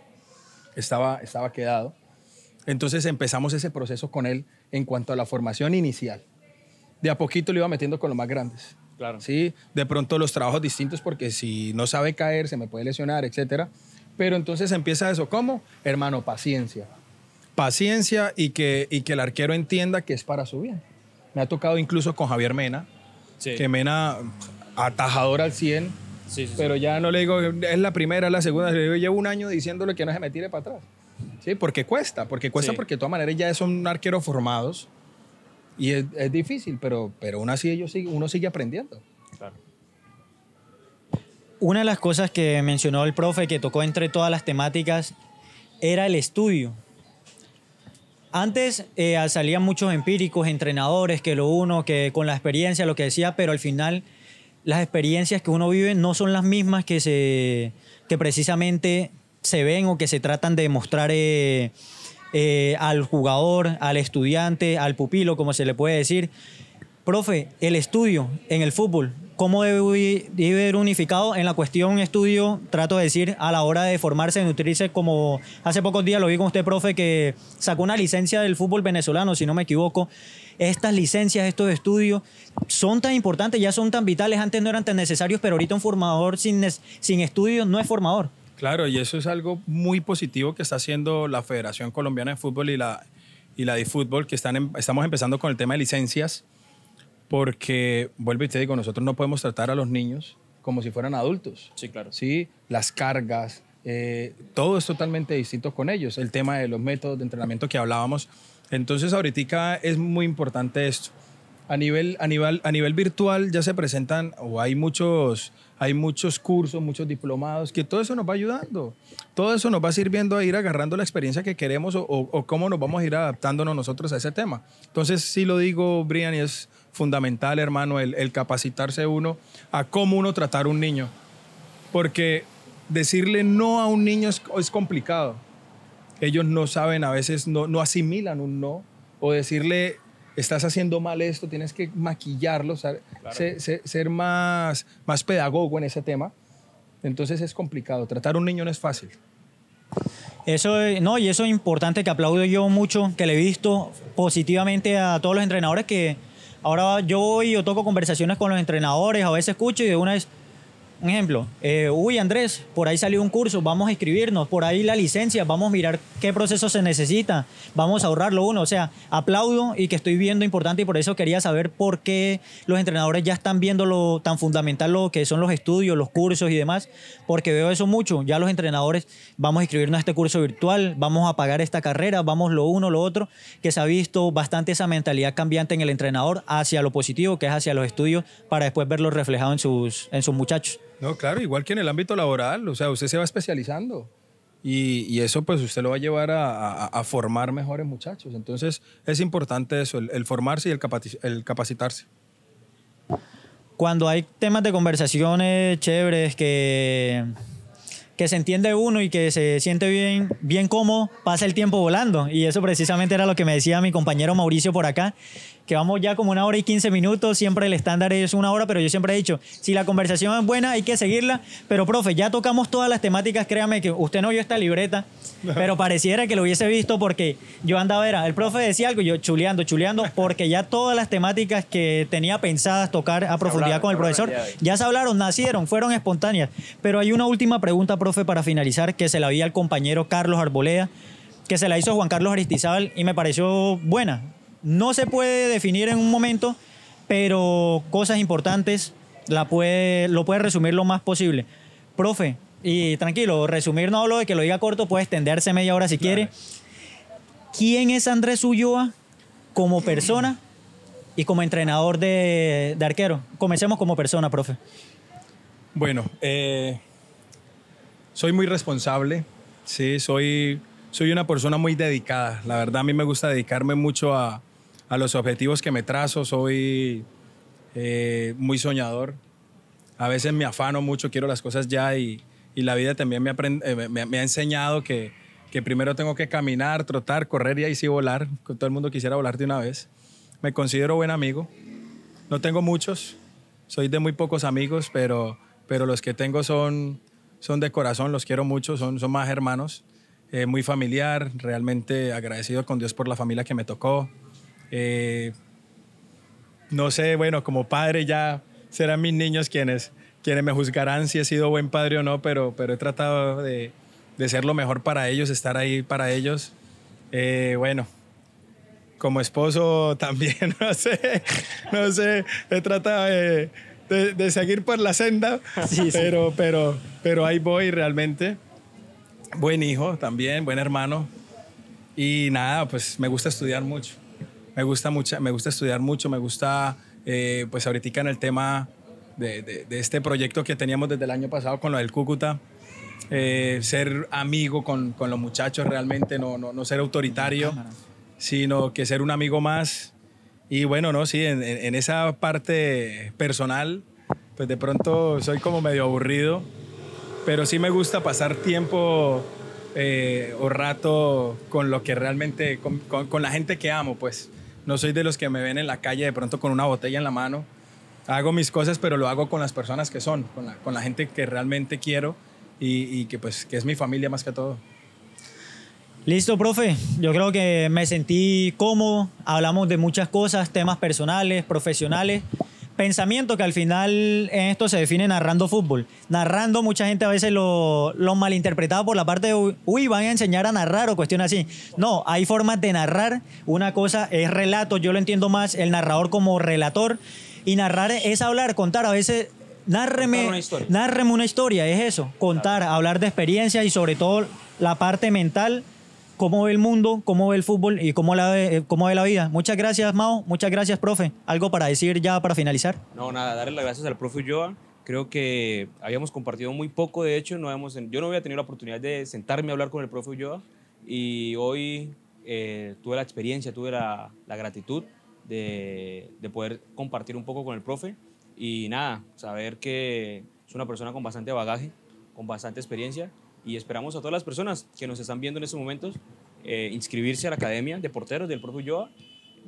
estaba, estaba quedado. Entonces empezamos ese proceso con él en cuanto a la formación inicial. De a poquito lo iba metiendo con los más grandes. Claro. ¿sí? De pronto los trabajos distintos porque si no sabe caer se me puede lesionar, etcétera. Pero entonces empieza eso, ¿cómo? Hermano, paciencia. Paciencia y que, y que el arquero entienda que es para su bien. Me ha tocado incluso con Javier Mena, Sí. que Mena atajador al 100, Sí, sí, sí. pero ya no le digo, es la primera, es la segunda, le digo, llevo un año diciéndole que no se me tire para atrás. Sí, porque cuesta, porque cuesta Sí. porque de todas maneras ya son arqueros formados y es, es difícil, pero, pero aún así ellos uno sigue aprendiendo. Claro. Una de las cosas que mencionó el profe que tocó entre todas las temáticas era el estudio. Antes eh, salían muchos empíricos, entrenadores, que lo uno, que con la experiencia, lo que decía, pero al final las experiencias que uno vive no son las mismas que, se, que precisamente se ven o que se tratan de mostrar eh, eh, al jugador, al estudiante, al pupilo, como se le puede decir. Profe, el estudio en el fútbol, ¿cómo debe, debe ir unificado en la cuestión estudio? Trato de decir, a la hora de formarse, de nutrirse, como hace pocos días lo vi con usted, profe, que sacó una licencia del fútbol venezolano, si no me equivoco. Estas licencias, estos estudios, son tan importantes, ya son tan vitales, antes no eran tan necesarios, pero ahorita un formador sin, sin estudios no es formador. Claro, y eso es algo muy positivo que está haciendo la Federación Colombiana de Fútbol y la, y la de Fútbol, que están em- estamos empezando con el tema de licencias, porque, vuelvo y te digo, nosotros no podemos tratar a los niños como si fueran adultos. Sí, claro. ¿sí? Las cargas, eh, todo es totalmente distinto con ellos. El tema de los métodos de entrenamiento que hablábamos. Entonces, ahorita es muy importante esto. A nivel, a, nivel, a nivel virtual ya se presentan, o hay muchos, hay muchos cursos, muchos diplomados, que todo eso nos va ayudando. Todo eso nos va sirviendo a ir agarrando la experiencia que queremos o, o- o cómo nos vamos a ir adaptándonos nosotros a ese tema. Entonces, sí lo digo, Brian, y es fundamental, hermano, el, el capacitarse uno a cómo uno tratar a un niño. Porque decirle no a un niño es, es complicado. Ellos no saben, a veces no, no asimilan un no. O decirle, estás haciendo mal esto, tienes que maquillarlo, o sea, ser, ser- ser más, más pedagogo en ese tema. Entonces es complicado. Tratar a un niño no es fácil. Eso, eh, no, y eso es importante que aplaudo yo mucho, que le he visto positivamente a todos los entrenadores que ahora yo voy o toco conversaciones con los entrenadores, a veces escucho y de una vez, un ejemplo, eh, uy Andrés, por ahí salió un curso, vamos a inscribirnos, por ahí la licencia, vamos a mirar qué proceso se necesita, vamos a ahorrarlo uno, o sea, aplaudo y que estoy viendo importante y por eso quería saber por qué los entrenadores ya están viendo lo tan fundamental lo que son los estudios, los cursos y demás, porque veo eso mucho, ya los entrenadores vamos a inscribirnos a este curso virtual, vamos a pagar esta carrera, vamos lo uno, lo otro, que se ha visto bastante esa mentalidad cambiante en el entrenador hacia lo positivo, que es hacia los estudios, para después verlo reflejado en sus, en sus muchachos. No, claro, igual que en el ámbito laboral, o sea, usted se va especializando y, y eso pues usted lo va a llevar a, a- a formar mejores muchachos. Entonces es importante eso, el, el formarse y el, capati- el capacitarse. cuando hay temas de conversaciones chéveres que, que se entiende uno y que se siente bien, bien cómodo, pasa el tiempo volando. Y eso precisamente era lo que me decía mi compañero Mauricio por acá, que vamos ya como una hora y 15 minutos, siempre el estándar es una hora, pero yo siempre he dicho, si la conversación es buena hay que seguirla, pero profe, ya tocamos todas las temáticas, créame que usted no vio esta libreta, pero pareciera que lo hubiese visto porque yo andaba, era, el profe decía algo, yo chuleando, chuleando, porque ya todas las temáticas que tenía pensadas tocar a profundidad hablaron, con el profesor, ya se hablaron, nacieron, fueron espontáneas. Pero hay una última pregunta, profe, para finalizar, que se la vi al compañero Carlos Arboleda, que se la hizo Juan Carlos Aristizábal y me pareció buena. No se puede definir en un momento, pero cosas importantes la puede, lo puede resumir lo más posible. Profe, y tranquilo, resumir no hablo de que lo diga corto, puede extenderse media hora si quiere. ¿Quién es Andrés Ulloa como persona y como entrenador de, de arquero? Comencemos como persona, profe. Bueno, eh, soy muy responsable, sí, soy, soy una persona muy dedicada. La verdad, a mí me gusta dedicarme mucho a, a los objetivos que me trazo, soy eh, muy soñador. A veces me afano mucho, quiero las cosas ya y, y la vida también me, eh, me ha enseñado que, que primero tengo que caminar, trotar, correr y ahí sí volar. Todo el mundo quisiera volar de una vez. Me considero buen amigo. No tengo muchos, soy de muy pocos amigos, pero, pero los que tengo son, son de corazón, los quiero mucho, son, son más hermanos. Eh, muy familiar, realmente agradecido con Dios por la familia que me tocó. Eh, no sé, bueno, como padre ya serán mis niños quienes, quienes me juzgarán si he sido buen padre o no, pero, pero he tratado de, de ser lo mejor para ellos, estar ahí para ellos. Eh, bueno, como esposo <laughs> también, no sé, no sé, he tratado de, de, de seguir por la senda, <laughs> Sí, sí. Pero, pero, pero ahí voy realmente. Buen hijo también, buen hermano. Y nada, pues me gusta estudiar mucho. Me gusta, mucha, me gusta estudiar mucho, me gusta, eh, pues ahorita en el tema de, de- de este proyecto que teníamos desde el año pasado con lo del Cúcuta, eh, ser amigo con, con los muchachos realmente, no, no, no ser autoritario, sino que ser un amigo más. Y bueno, no, sí, en, en- en esa parte personal, pues de pronto soy como medio aburrido, pero sí me gusta pasar tiempo eh, o rato con lo que realmente, con, con- con la gente que amo, pues. No soy de los que me ven en la calle de pronto con una botella en la mano. Hago mis cosas, pero lo hago con las personas que son, con la, gente que realmente quiero y, y que pues que es mi familia más que todo. Listo, profe. Yo creo que me sentí cómodo. Hablamos de muchas cosas, temas personales, profesionales. Pensamiento que al final en esto se define narrando fútbol. Narrando, mucha gente a veces lo, lo malinterpretaba por la parte de, uy, van a enseñar a narrar o cuestiones así. No, hay formas de narrar. Una cosa es relato, yo lo entiendo más, el narrador como relator. Y narrar es hablar, contar. A veces, nárreme, una historia. nárreme una historia, es eso. Contar, hablar de experiencias y sobre todo la parte mental cómo ve el mundo, cómo ve el fútbol y cómo, la ve, eh, cómo ve la vida. Muchas gracias, Mao. Muchas gracias, profe. ¿Algo para decir ya para finalizar? No, nada, darle las gracias al profe Ulloa. Creo que habíamos compartido muy poco, de hecho, no habíamos, yo no había tenido la oportunidad de sentarme a hablar con el profe Ulloa y hoy eh, tuve la experiencia, tuve la, la gratitud de, de poder compartir un poco con el profe y nada, saber que es una persona con bastante bagaje, con bastante experiencia y esperamos a todas las personas que nos están viendo en estos momentos eh, inscribirse a la Academia de Porteros del profe Ulloa.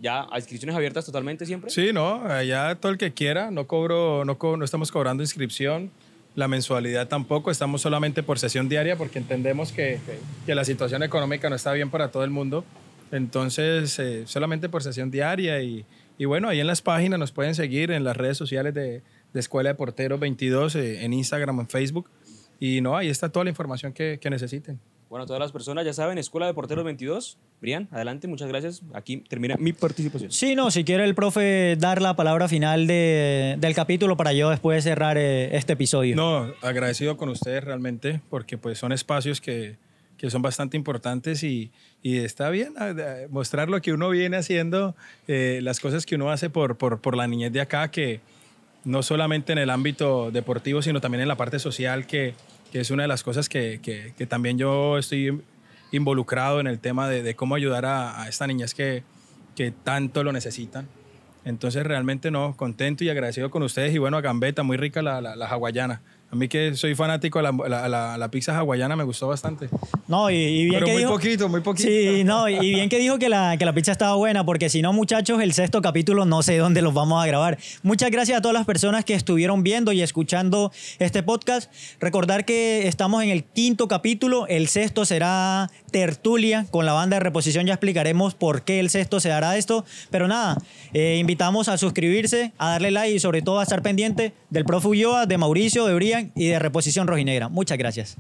Ya, a inscripciones abiertas totalmente siempre. Sí, no, allá todo el que quiera, no cobro, no, co- no estamos cobrando inscripción, la mensualidad tampoco, estamos solamente por sesión diaria porque entendemos que, que la situación económica no está bien para todo el mundo, entonces eh, solamente por sesión diaria y, y bueno, ahí en las páginas nos pueden seguir en las redes sociales de, de Escuela de Porteros 22, eh, en Instagram, en Facebook y no, ahí está toda la información que, que necesiten. Bueno, todas las personas ya saben, Escuela de Porteros 22. Brian, adelante, muchas gracias. Aquí termina mi participación. Sí, no, si quiere el profe dar la palabra final de- del capítulo para yo después cerrar eh, este episodio. No, agradecido con ustedes realmente, porque pues son espacios que, que son bastante importantes y, y está bien ah, mostrar lo que uno viene haciendo, eh, las cosas que uno hace por, por, por la niñez de acá, que no solamente en el ámbito deportivo, sino también en la parte social, que, que es una de las cosas que, que- también yo estoy involucrado en el tema de, cómo ayudar a, a estas niñas que, que tanto lo necesitan. Entonces realmente no, contento y agradecido con ustedes y bueno, a Gambetta, muy rica la, la, la hawaiana. A mí que soy fanático de la, la, la- la pizza hawaiana me gustó bastante. No, y, y bien Pero que muy dijo, poquito, muy poquito. Sí, no, y bien que dijo que la, que la pizza estaba buena, porque si no, muchachos, el sexto capítulo no sé dónde los vamos a grabar. Muchas gracias a todas las personas que estuvieron viendo y escuchando este podcast. Recordar que estamos en el quinto capítulo, el sexto será tertulia con la banda de reposición, ya explicaremos por qué el sexto se hará esto, pero nada, eh, invitamos a suscribirse, a darle like y sobre todo a estar pendiente del profe Ulloa, de Mauricio, de Brian y de Reposición Rojinegra. Muchas gracias.